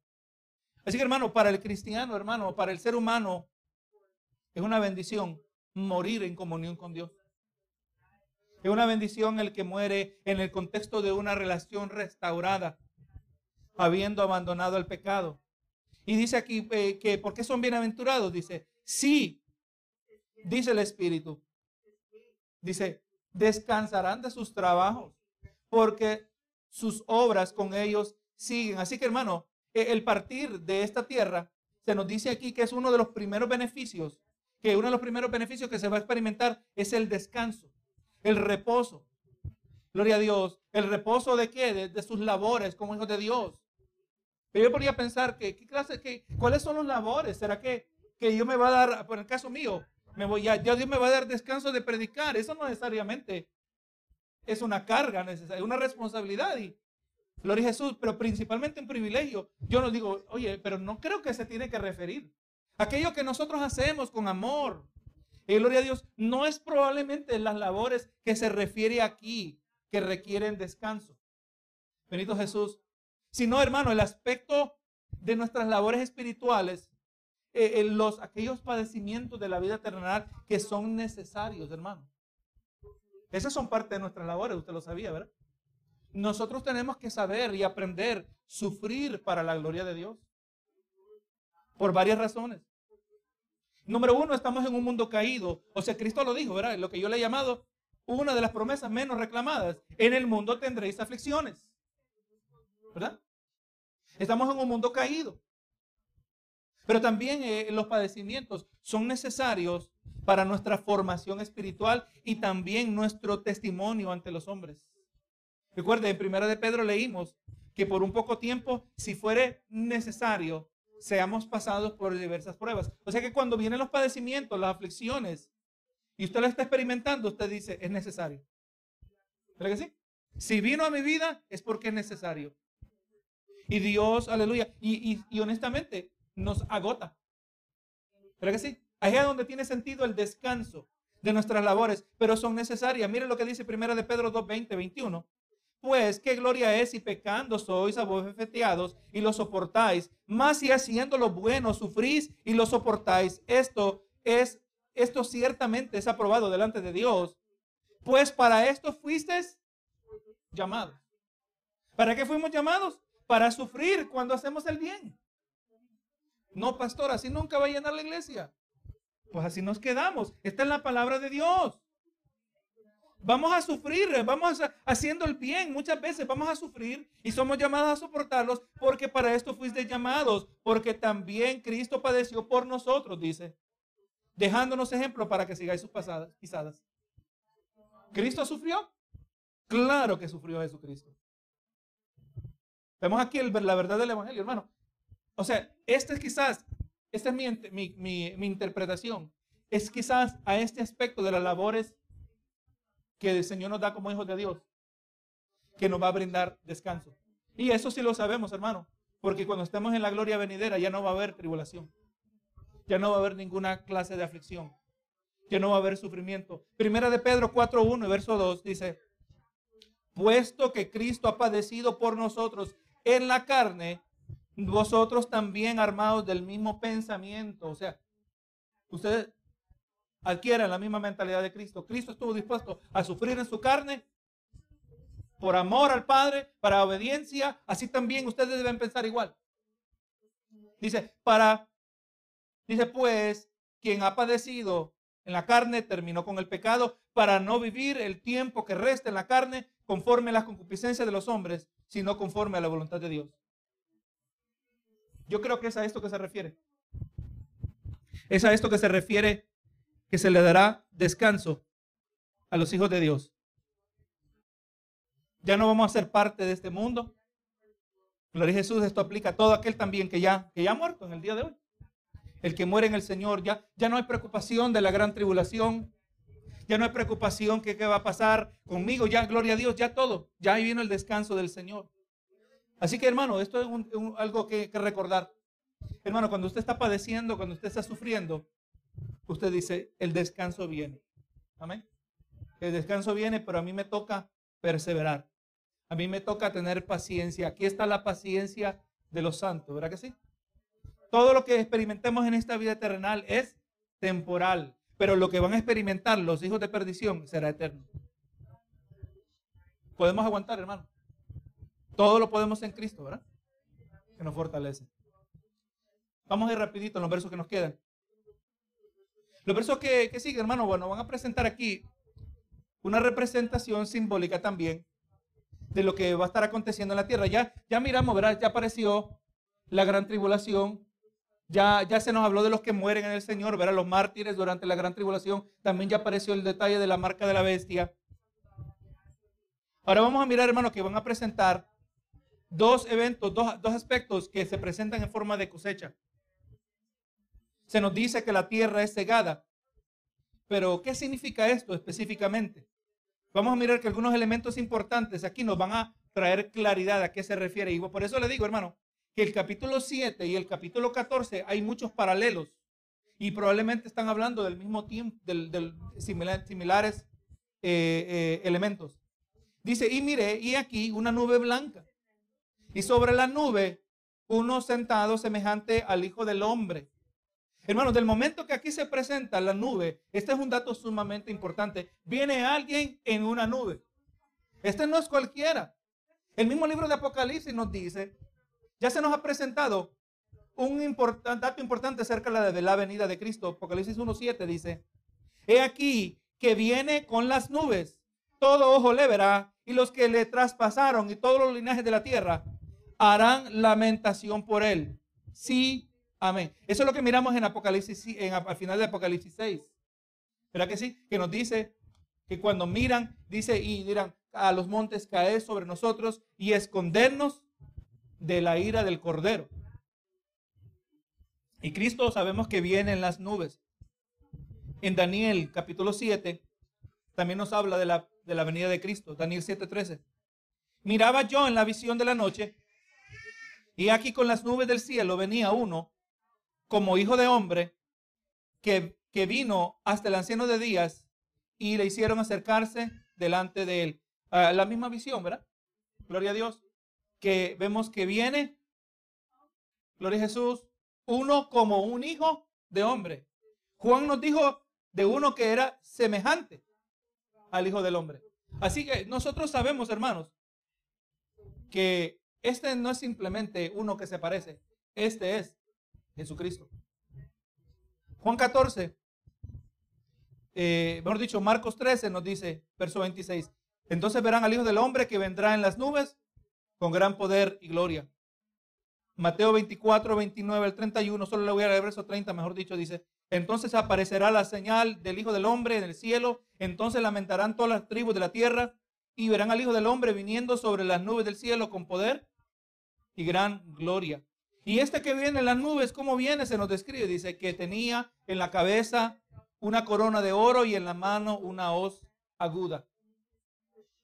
Así que hermano, para el cristiano, hermano, para el ser humano, es una bendición morir en comunión con Dios. Es una bendición el que muere en el contexto de una relación restaurada, habiendo abandonado el pecado. Y dice aquí eh, que, ¿por qué son bienaventurados? Dice, sí, dice el Espíritu, Dice, descansarán de sus trabajos porque sus obras con ellos siguen. Así que hermano, e, el partir de esta tierra, se nos dice aquí que es uno de los primeros beneficios, que uno de los primeros beneficios que se va a experimentar es el descanso, el reposo. Gloria a Dios. ¿El reposo de qué? De, sus labores como hijos de Dios. Pero yo podría pensar que, ¿qué clase, que, ¿cuáles son los labores? ¿Será que, que Dios me va a dar, por el caso mío, me voy, ya, Dios me va a dar descanso de predicar. Eso no necesariamente es una carga necesaria, es una responsabilidad. Y gloria a Jesús, pero principalmente un privilegio. Yo no digo, oye, pero no creo que se tiene que referir. Aquello que nosotros hacemos con amor, y gloria a Dios, no es probablemente las labores que se refiere aquí que requieren descanso. Benito Jesús. Sino, hermano, el aspecto de nuestras labores espirituales eh, los, aquellos padecimientos de la vida terrenal que son necesarios, hermano. Esas son parte de nuestras labores, usted lo sabía, ¿verdad? Nosotros tenemos que saber y aprender sufrir para la gloria de Dios. Por varias razones. Número uno, estamos en un mundo caído. O sea, Cristo lo dijo, ¿verdad? Lo que yo le he llamado una de las promesas menos reclamadas. En el mundo tendréis aflicciones. ¿Verdad? Estamos en un mundo caído. Pero también eh, los padecimientos son necesarios para nuestra formación espiritual y también nuestro testimonio ante los hombres. Recuerde, en Primera de Pedro leímos que por un poco tiempo, si fuere necesario, seamos pasados por diversas pruebas. O sea que cuando vienen los padecimientos, las aflicciones, y usted lo está experimentando, usted dice, es necesario. ¿Verdad que sí? Si vino a mi vida, es porque es necesario. Y Dios, aleluya. Y, y honestamente, nos agota. ¿Verdad que sí? Ahí es donde tiene sentido el descanso de nuestras labores, pero son necesarias. Miren lo que dice primera de Pedro 2, 20, 21. Pues qué gloria es si pecando sois abofeteados y lo soportáis, más si haciendo lo bueno sufrís y lo soportáis. Esto es, esto ciertamente es aprobado delante de Dios. Pues para esto fuisteis llamados. ¿Para qué fuimos llamados? Para sufrir cuando hacemos el bien. No, pastor, así nunca va a llenar la iglesia. Pues así nos quedamos. Esta es la palabra de Dios. Vamos a sufrir, vamos haciendo el bien. Muchas veces vamos a sufrir y somos llamados a soportarlos porque para esto fuiste llamados, porque también Cristo padeció por nosotros, dice, dejándonos ejemplo para que sigáis sus pasadas, pisadas. ¿Cristo sufrió? Claro que sufrió Jesucristo. Vemos aquí la verdad del Evangelio, hermano. O sea, este es quizás, esta es mi, mi interpretación, es quizás a este aspecto de las labores que el Señor nos da como hijos de Dios, que nos va a brindar descanso. Y eso sí lo sabemos, hermano, porque cuando estemos en la gloria venidera ya no va a haber tribulación, ya no va a haber ninguna clase de aflicción, ya no va a haber sufrimiento. Primera de Pedro 4.1 y verso 2 dice, puesto que Cristo ha padecido por nosotros en la carne, vosotros también armados del mismo pensamiento. O sea, ustedes adquieran la misma mentalidad de Cristo. Cristo estuvo dispuesto a sufrir en su carne por amor al Padre, para obediencia. Así también ustedes deben pensar igual. Dice, para, dice pues, quien ha padecido en la carne terminó con el pecado para no vivir el tiempo que resta en la carne conforme a las concupiscencias de los hombres, sino conforme a la voluntad de Dios. Yo creo que es a esto que se refiere. Es a esto que se refiere que se le dará descanso a los hijos de Dios. Ya no vamos a ser parte de este mundo. Gloria a Jesús, esto aplica a todo aquel también que ya, que ya ha muerto en el día de hoy. El que muere en el Señor, ya, ya no hay preocupación de la gran tribulación. Ya no hay preocupación que qué va a pasar conmigo. Ya, gloria a Dios, ya todo. Ya ahí vino el descanso del Señor. Así que hermano, esto es algo que, que recordar. Hermano, cuando usted está padeciendo, cuando usted está sufriendo, usted dice, el descanso viene. Amén. El descanso viene, pero a mí me toca perseverar. A mí me toca tener paciencia. Aquí está la paciencia de los santos, ¿verdad que sí? Todo lo que experimentemos en esta vida terrenal es temporal, pero lo que van a experimentar los hijos de perdición será eterno. Podemos aguantar, hermano. Todo lo podemos en Cristo, ¿verdad? Que nos fortalece. Vamos a ir rapidito en los versos que nos quedan. Los versos que, que siguen, hermano, bueno, van a presentar aquí una representación simbólica también de lo que va a estar aconteciendo en la tierra. Ya, ya miramos, ¿verdad? Ya apareció la gran tribulación. Ya, ya se nos habló de los que mueren en el Señor, ¿verdad? Los mártires durante la gran tribulación. También ya apareció el detalle de la marca de la bestia. Ahora vamos a mirar, hermano, que van a presentar dos eventos, dos, dos aspectos que se presentan en forma de cosecha se nos dice que la tierra es cegada. Pero, ¿qué significa esto específicamente? Vamos a mirar que algunos elementos importantes aquí nos van a traer claridad a qué se refiere. Y por eso le digo, hermano, que el capítulo 7 y el capítulo 14 hay muchos paralelos y probablemente están hablando del mismo tiempo, del, similares eh, eh, elementos. Dice, y mire, y aquí una nube blanca. Y sobre la nube, uno sentado semejante al Hijo del Hombre Hermanos, del momento que aquí se presenta la nube, este es un dato sumamente importante. Viene alguien en una nube. Este no es cualquiera. El mismo libro de Apocalipsis nos dice, ya se nos ha presentado un dato importante acerca de la venida de Cristo. Apocalipsis 1.7 dice, he aquí que viene con las nubes, todo ojo le verá, y los que le traspasaron y todos los linajes de la tierra harán lamentación por él. Sí Amén. Eso es lo que miramos en Apocalipsis, en, al final de Apocalipsis 6. ¿Verdad que sí? Que nos dice que cuando miran, dice, y dirán, a los montes caer sobre nosotros y escondernos de la ira del Cordero. Y Cristo sabemos que viene en las nubes. En Daniel capítulo 7 también nos habla de la, de la venida de Cristo. Daniel 7:13. Miraba yo en la visión de la noche y aquí con las nubes del cielo venía uno como hijo de hombre que, que vino hasta el anciano de días y le hicieron acercarse delante de él. Ah, la misma visión, ¿verdad? Gloria a Dios. Que vemos que viene, gloria a Jesús, uno como un hijo de hombre. Juan nos dijo de uno que era semejante al hijo del hombre. Así que nosotros sabemos, hermanos, que este no es simplemente uno que se parece, este es Jesucristo. Juan 14, eh, mejor dicho, Marcos 13 nos dice, verso 26, entonces verán al Hijo del Hombre que vendrá en las nubes con gran poder y gloria. Mateo 24, 29 al 31, solo le voy a leer verso 30, mejor dicho, dice, entonces aparecerá la señal del Hijo del Hombre en el cielo, entonces lamentarán todas las tribus de la tierra y verán al Hijo del Hombre viniendo sobre las nubes del cielo con poder y gran gloria. Y este que viene en las nubes, ¿cómo viene? Se nos describe, dice que tenía en la cabeza una corona de oro y en la mano una hoz aguda.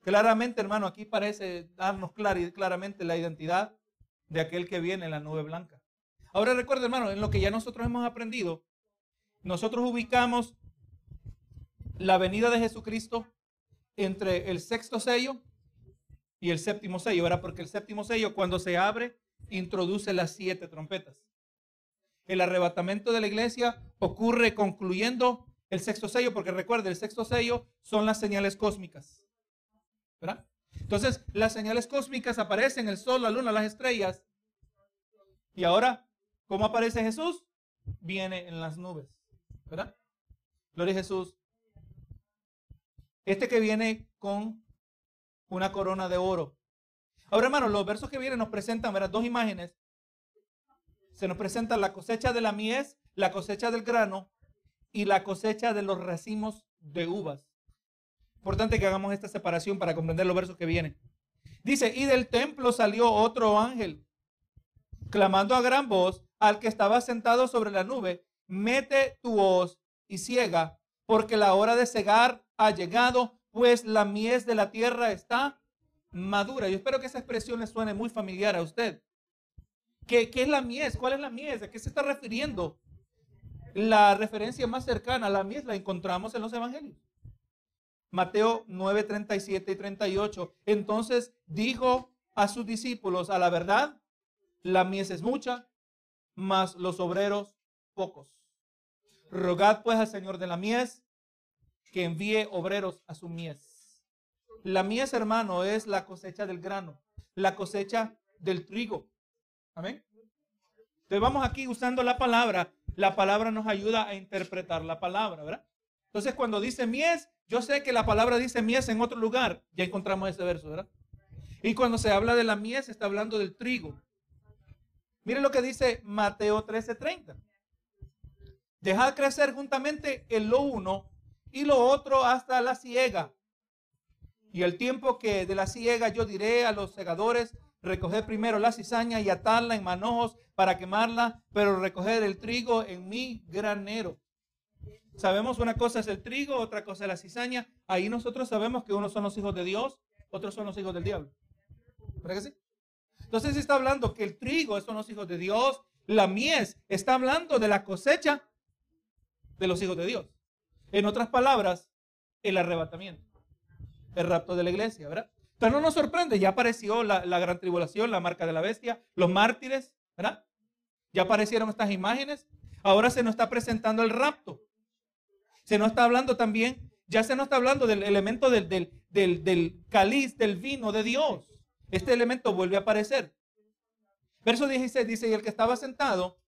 Claramente, hermano, aquí parece darnos claramente la identidad de aquel que viene en la nube blanca. Ahora recuerda, hermano, en lo que ya nosotros hemos aprendido, nosotros ubicamos la venida de Jesucristo entre el sexto sello y el séptimo sello, ¿verdad? Porque el séptimo sello, cuando se abre, introduce las siete trompetas. El arrebatamiento de la iglesia ocurre concluyendo el sexto sello, porque recuerde, el sexto sello son las señales cósmicas. ¿Verdad? Entonces, las señales cósmicas aparecen, el sol, la luna, las estrellas. Y ahora, ¿cómo aparece Jesús? Viene en las nubes. ¿Verdad? Gloria a Jesús. Este que viene con una corona de oro. Ahora, hermanos, los versos que vienen nos presentan, ¿verdad? Dos imágenes. Se nos presenta la cosecha de la mies, la cosecha del grano y la cosecha de los racimos de uvas. Importante que hagamos esta separación para comprender los versos que vienen. Dice, y del templo salió otro ángel, clamando a gran voz al que estaba sentado sobre la nube, mete tu hoz y ciega, porque la hora de cegar ha llegado, pues la mies de la tierra está madura. Yo espero que esa expresión le suene muy familiar a usted. ¿Qué, ¿Qué, es la mies? ¿Cuál es la mies? ¿A qué se está refiriendo? La referencia más cercana a la mies la encontramos en los evangelios. Mateo 9, 37 y 38. Entonces dijo a sus discípulos, a la verdad, la mies es mucha, mas los obreros pocos. Rogad pues al Señor de la mies que envíe obreros a su mies. La mies, hermano, es la cosecha del grano, la cosecha del trigo. Amén. Entonces vamos aquí usando la palabra. La palabra nos ayuda a interpretar la palabra, ¿verdad? Entonces cuando dice mies, yo sé que la palabra dice mies en otro lugar. Ya encontramos ese verso, ¿verdad? Y cuando se habla de la mies, está hablando del trigo. Mire lo que dice Mateo 13:30. Dejad crecer juntamente el lo uno y lo otro hasta la ciega. Y el tiempo que de la ciega yo diré a los segadores, recoger primero la cizaña y atarla en manojos para quemarla, pero recoger el trigo en mi granero. Sabemos una cosa es el trigo, otra cosa es la cizaña. Ahí nosotros sabemos que unos son los hijos de Dios, otros son los hijos del diablo. ¿Verdad que sí? Entonces está hablando que el trigo son los hijos de Dios, la mies está hablando de la cosecha de los hijos de Dios. En otras palabras, el arrebatamiento, el rapto de la iglesia, ¿verdad? Pero no nos sorprende, ya apareció la, gran tribulación, la marca de la bestia, los mártires, ¿verdad? Ya aparecieron estas imágenes. Ahora se nos está presentando el rapto. Se nos está hablando también, ya se nos está hablando del elemento del, del, del, del cáliz, del vino de Dios. Este elemento vuelve a aparecer. Verso 16 dice, y el que estaba sentado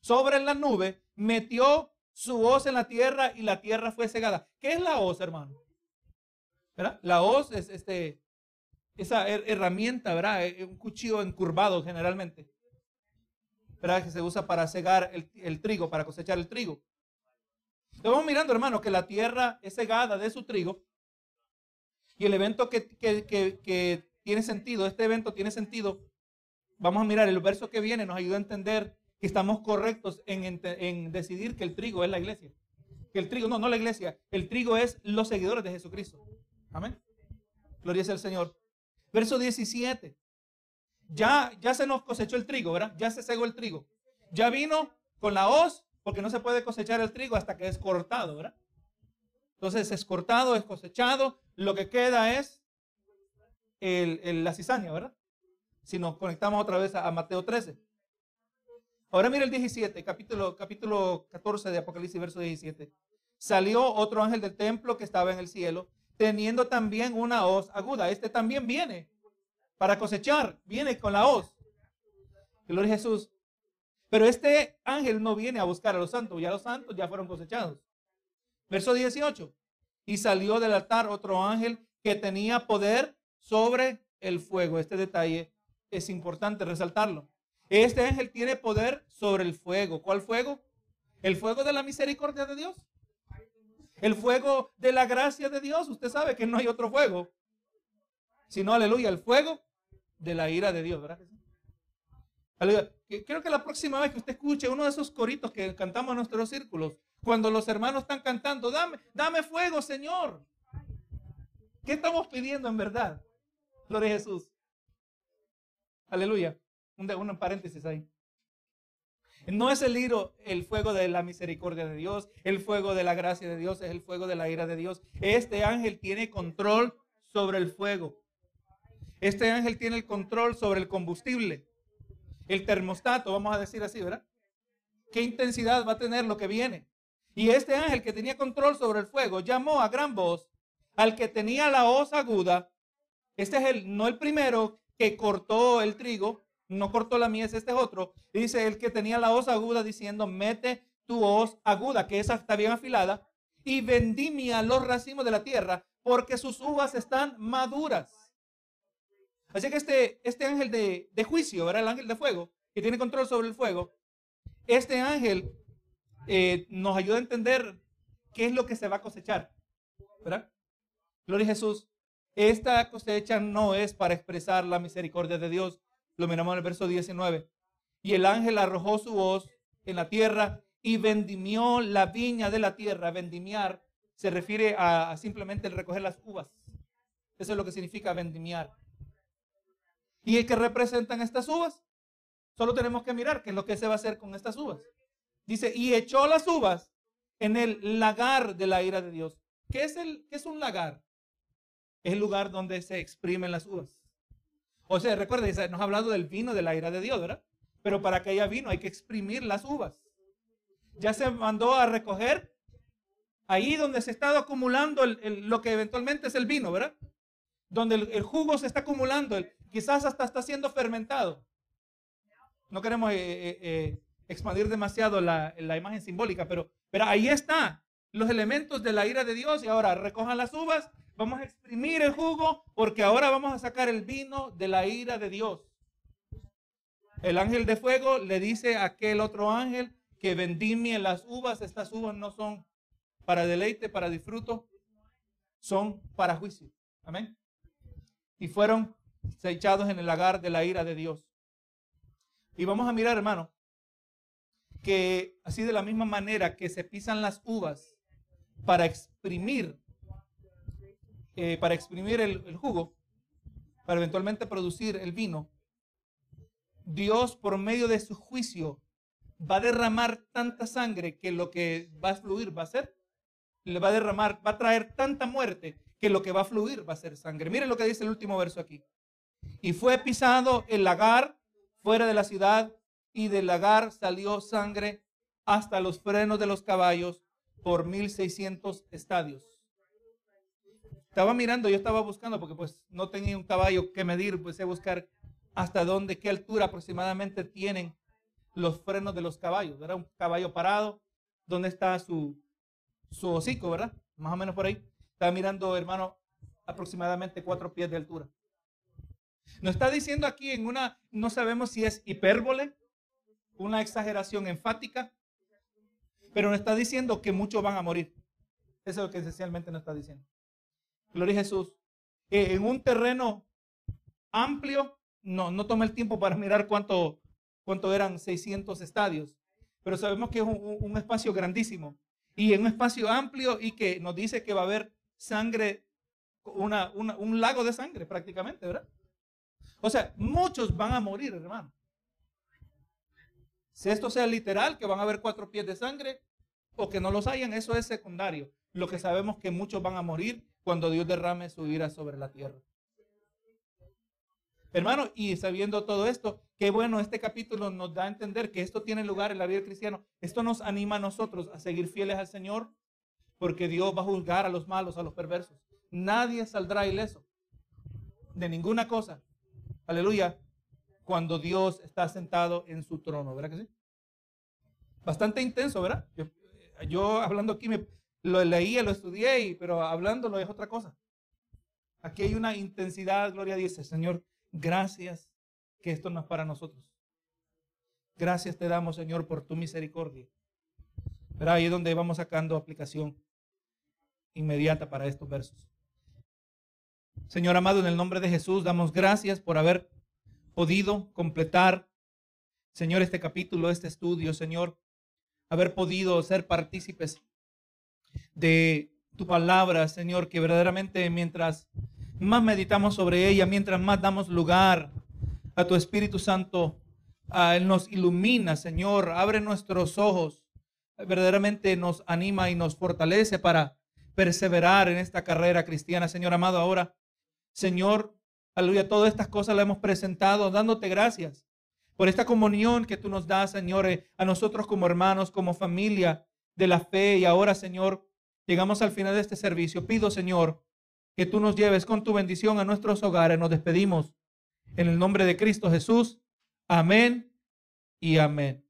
sobre la nube metió su hoz en la tierra y la tierra fue cegada. ¿Qué es la hoz, hermano? ¿Verdad? La hoz es este, esa herramienta, ¿verdad? Eh, un cuchillo encurvado generalmente. ¿Verdad? Que se usa para cegar el, trigo, para cosechar el trigo. Estamos mirando, hermano, que la tierra es cegada de su trigo. Y el evento que, que tiene sentido, este evento tiene sentido. Vamos a mirar el verso que viene, nos ayuda a entender que estamos correctos en, decidir que el trigo es la iglesia. Que el trigo, no, no la iglesia, el trigo es los seguidores de Jesucristo. Amén. Gloria sea al Señor. Verso 17. Ya, ya se nos cosechó el trigo, ¿verdad? Ya se cegó el trigo. Ya vino con la hoz, porque no se puede cosechar el trigo hasta que es cortado, ¿verdad? Entonces es cortado, es cosechado. Lo que queda es el, la cizaña, ¿verdad? Si nos conectamos otra vez a Mateo 13. Ahora mira el 17, capítulo, capítulo 14 de Apocalipsis, verso 17. Salió otro ángel del templo que estaba en el cielo, teniendo también una hoz aguda. Este también viene para cosechar, viene con la hoz. Gloria a Jesús. Pero este ángel no viene a buscar a los santos, ya los santos ya fueron cosechados. Verso 18. Y salió del altar otro ángel que tenía poder sobre el fuego. Este detalle es importante resaltarlo. Este ángel tiene poder sobre el fuego. ¿Cuál fuego? El fuego de la misericordia de Dios. El fuego de la gracia de Dios. Usted sabe que no hay otro fuego. Sino, aleluya, el fuego de la ira de Dios, ¿verdad? Aleluya. Creo que la próxima vez que usted escuche uno de esos coritos que cantamos en nuestros círculos, cuando los hermanos están cantando, dame, dame fuego, Señor. ¿Qué estamos pidiendo en verdad? Gloria a Jesús. Aleluya. Un, un paréntesis ahí. No es el hilo, el fuego de la misericordia de Dios, el fuego de la gracia de Dios, es el fuego de la ira de Dios. Este ángel tiene control sobre el fuego. Este ángel tiene el control sobre el combustible, el termostato, vamos a decir así, ¿verdad? ¿Qué intensidad va a tener lo que viene? Y este ángel que tenía control sobre el fuego llamó a gran voz al que tenía la hoz aguda. Este es el, no el primero que cortó el trigo, no cortó la mies, este es otro. Dice el que tenía la hoz aguda diciendo, mete tu hoz aguda, que esa está bien afilada, y vendimia los racimos de la tierra, porque sus uvas están maduras. Así que este, este ángel de, juicio, ¿verdad? El ángel de fuego, que tiene control sobre el fuego, este ángel eh, nos ayuda a entender qué es lo que se va a cosechar, ¿verdad? Gloria a Jesús. Esta cosecha no es para expresar la misericordia de Dios, lo miramos en el verso 19. Y el ángel arrojó su voz en la tierra y vendimió la viña de la tierra. Vendimiar se refiere a, simplemente el recoger las uvas. Eso es lo que significa vendimiar. ¿Y qué representan estas uvas? Solo tenemos que mirar qué es lo que se va a hacer con estas uvas. Dice, y echó las uvas en el lagar de la ira de Dios. ¿Qué es, el, qué es un lagar? Es el lugar donde se exprimen las uvas. O sea, recuerda, nos ha hablado del vino de la ira de Dios, ¿verdad? Pero para que haya vino hay que exprimir las uvas. Ya se mandó a recoger ahí donde se está acumulando lo que eventualmente es el vino, ¿verdad? Donde el, jugo se está acumulando, quizás hasta está siendo fermentado. No queremos eh, eh, eh, expandir demasiado la, imagen simbólica, pero ahí está los elementos de la ira de Dios y ahora recojan las uvas Vamos a exprimir el jugo porque ahora vamos a sacar el vino de la ira de Dios. El ángel de fuego le dice a aquel otro ángel que vendimie las uvas. Estas uvas no son para deleite, para disfruto, son para juicio. Amén. Y fueron echados en el lagar de la ira de Dios. Y vamos a mirar, hermano, que así de la misma manera que se pisan las uvas para exprimir eh, para exprimir el, jugo, para eventualmente producir el vino, Dios por medio de su juicio va a derramar tanta sangre que lo que va a fluir va a ser, le va a derramar, va a traer tanta muerte que lo que va a fluir va a ser sangre. Miren lo que dice el último verso aquí. Y fue pisado el lagar fuera de la ciudad y del lagar salió sangre hasta los frenos de los caballos por 1600 estadios. Estaba mirando, yo estaba buscando porque pues no tenía un caballo que medir, pues a buscar hasta dónde, qué altura aproximadamente tienen los frenos de los caballos, ¿verdad? Un caballo parado, ¿dónde está su, su hocico, verdad? Más o menos por ahí. Estaba mirando, hermano, aproximadamente cuatro pies de altura. Nos está diciendo aquí en una, no sabemos si es hipérbole, una exageración enfática, pero nos está diciendo que muchos van a morir. Eso es lo que esencialmente nos está diciendo. Gloria a Jesús. Eh, en un terreno amplio, no, no el tiempo para mirar cuánto, cuánto eran 600 estadios, pero sabemos que es un, espacio grandísimo y en un espacio amplio y que nos dice que va a haber sangre, un lago de sangre prácticamente, ¿verdad? O sea, muchos van a morir, hermano. Si esto sea literal, que van a haber cuatro pies de sangre o que no los hayan, eso es secundario. Lo que sabemos que muchos van a morir cuando Dios derrame su ira sobre la tierra. Hermano, y sabiendo todo esto, qué bueno, este capítulo nos da a entender que esto tiene lugar en la vida cristiana. Esto nos anima a nosotros a seguir fieles al Señor, porque Dios va a juzgar a los malos, a los perversos. Nadie saldrá ileso de ninguna cosa. Aleluya. Cuando Dios está sentado en su trono, ¿verdad que sí? Bastante intenso, ¿verdad? Yo, hablando aquí me, lo leía, lo estudié, pero hablándolo es otra cosa. Aquí hay una intensidad, Gloria dice, Señor, gracias que esto no es para nosotros. Gracias te damos, Señor, por tu misericordia. Pero ahí es donde vamos sacando aplicación inmediata para estos versos. Señor amado, en el nombre de Jesús, damos gracias por haber podido completar, Señor, este capítulo, este estudio, Señor, haber podido ser partícipes de tu palabra, Señor, que verdaderamente mientras más meditamos sobre ella, mientras más damos lugar a tu Espíritu Santo, Él nos ilumina, Señor, abre nuestros ojos, verdaderamente nos anima y nos fortalece para perseverar en esta carrera cristiana, Señor amado. Ahora, Señor, aleluya, todas estas cosas las hemos presentado dándote gracias por esta comunión que tú nos das, Señor, eh, a nosotros como hermanos, como familia de la fe. Y ahora, Señor, llegamos al final de este servicio. Pido, Señor, que tú nos lleves con tu bendición a nuestros hogares. Nos despedimos en el nombre de Cristo Jesús. Amén y amén.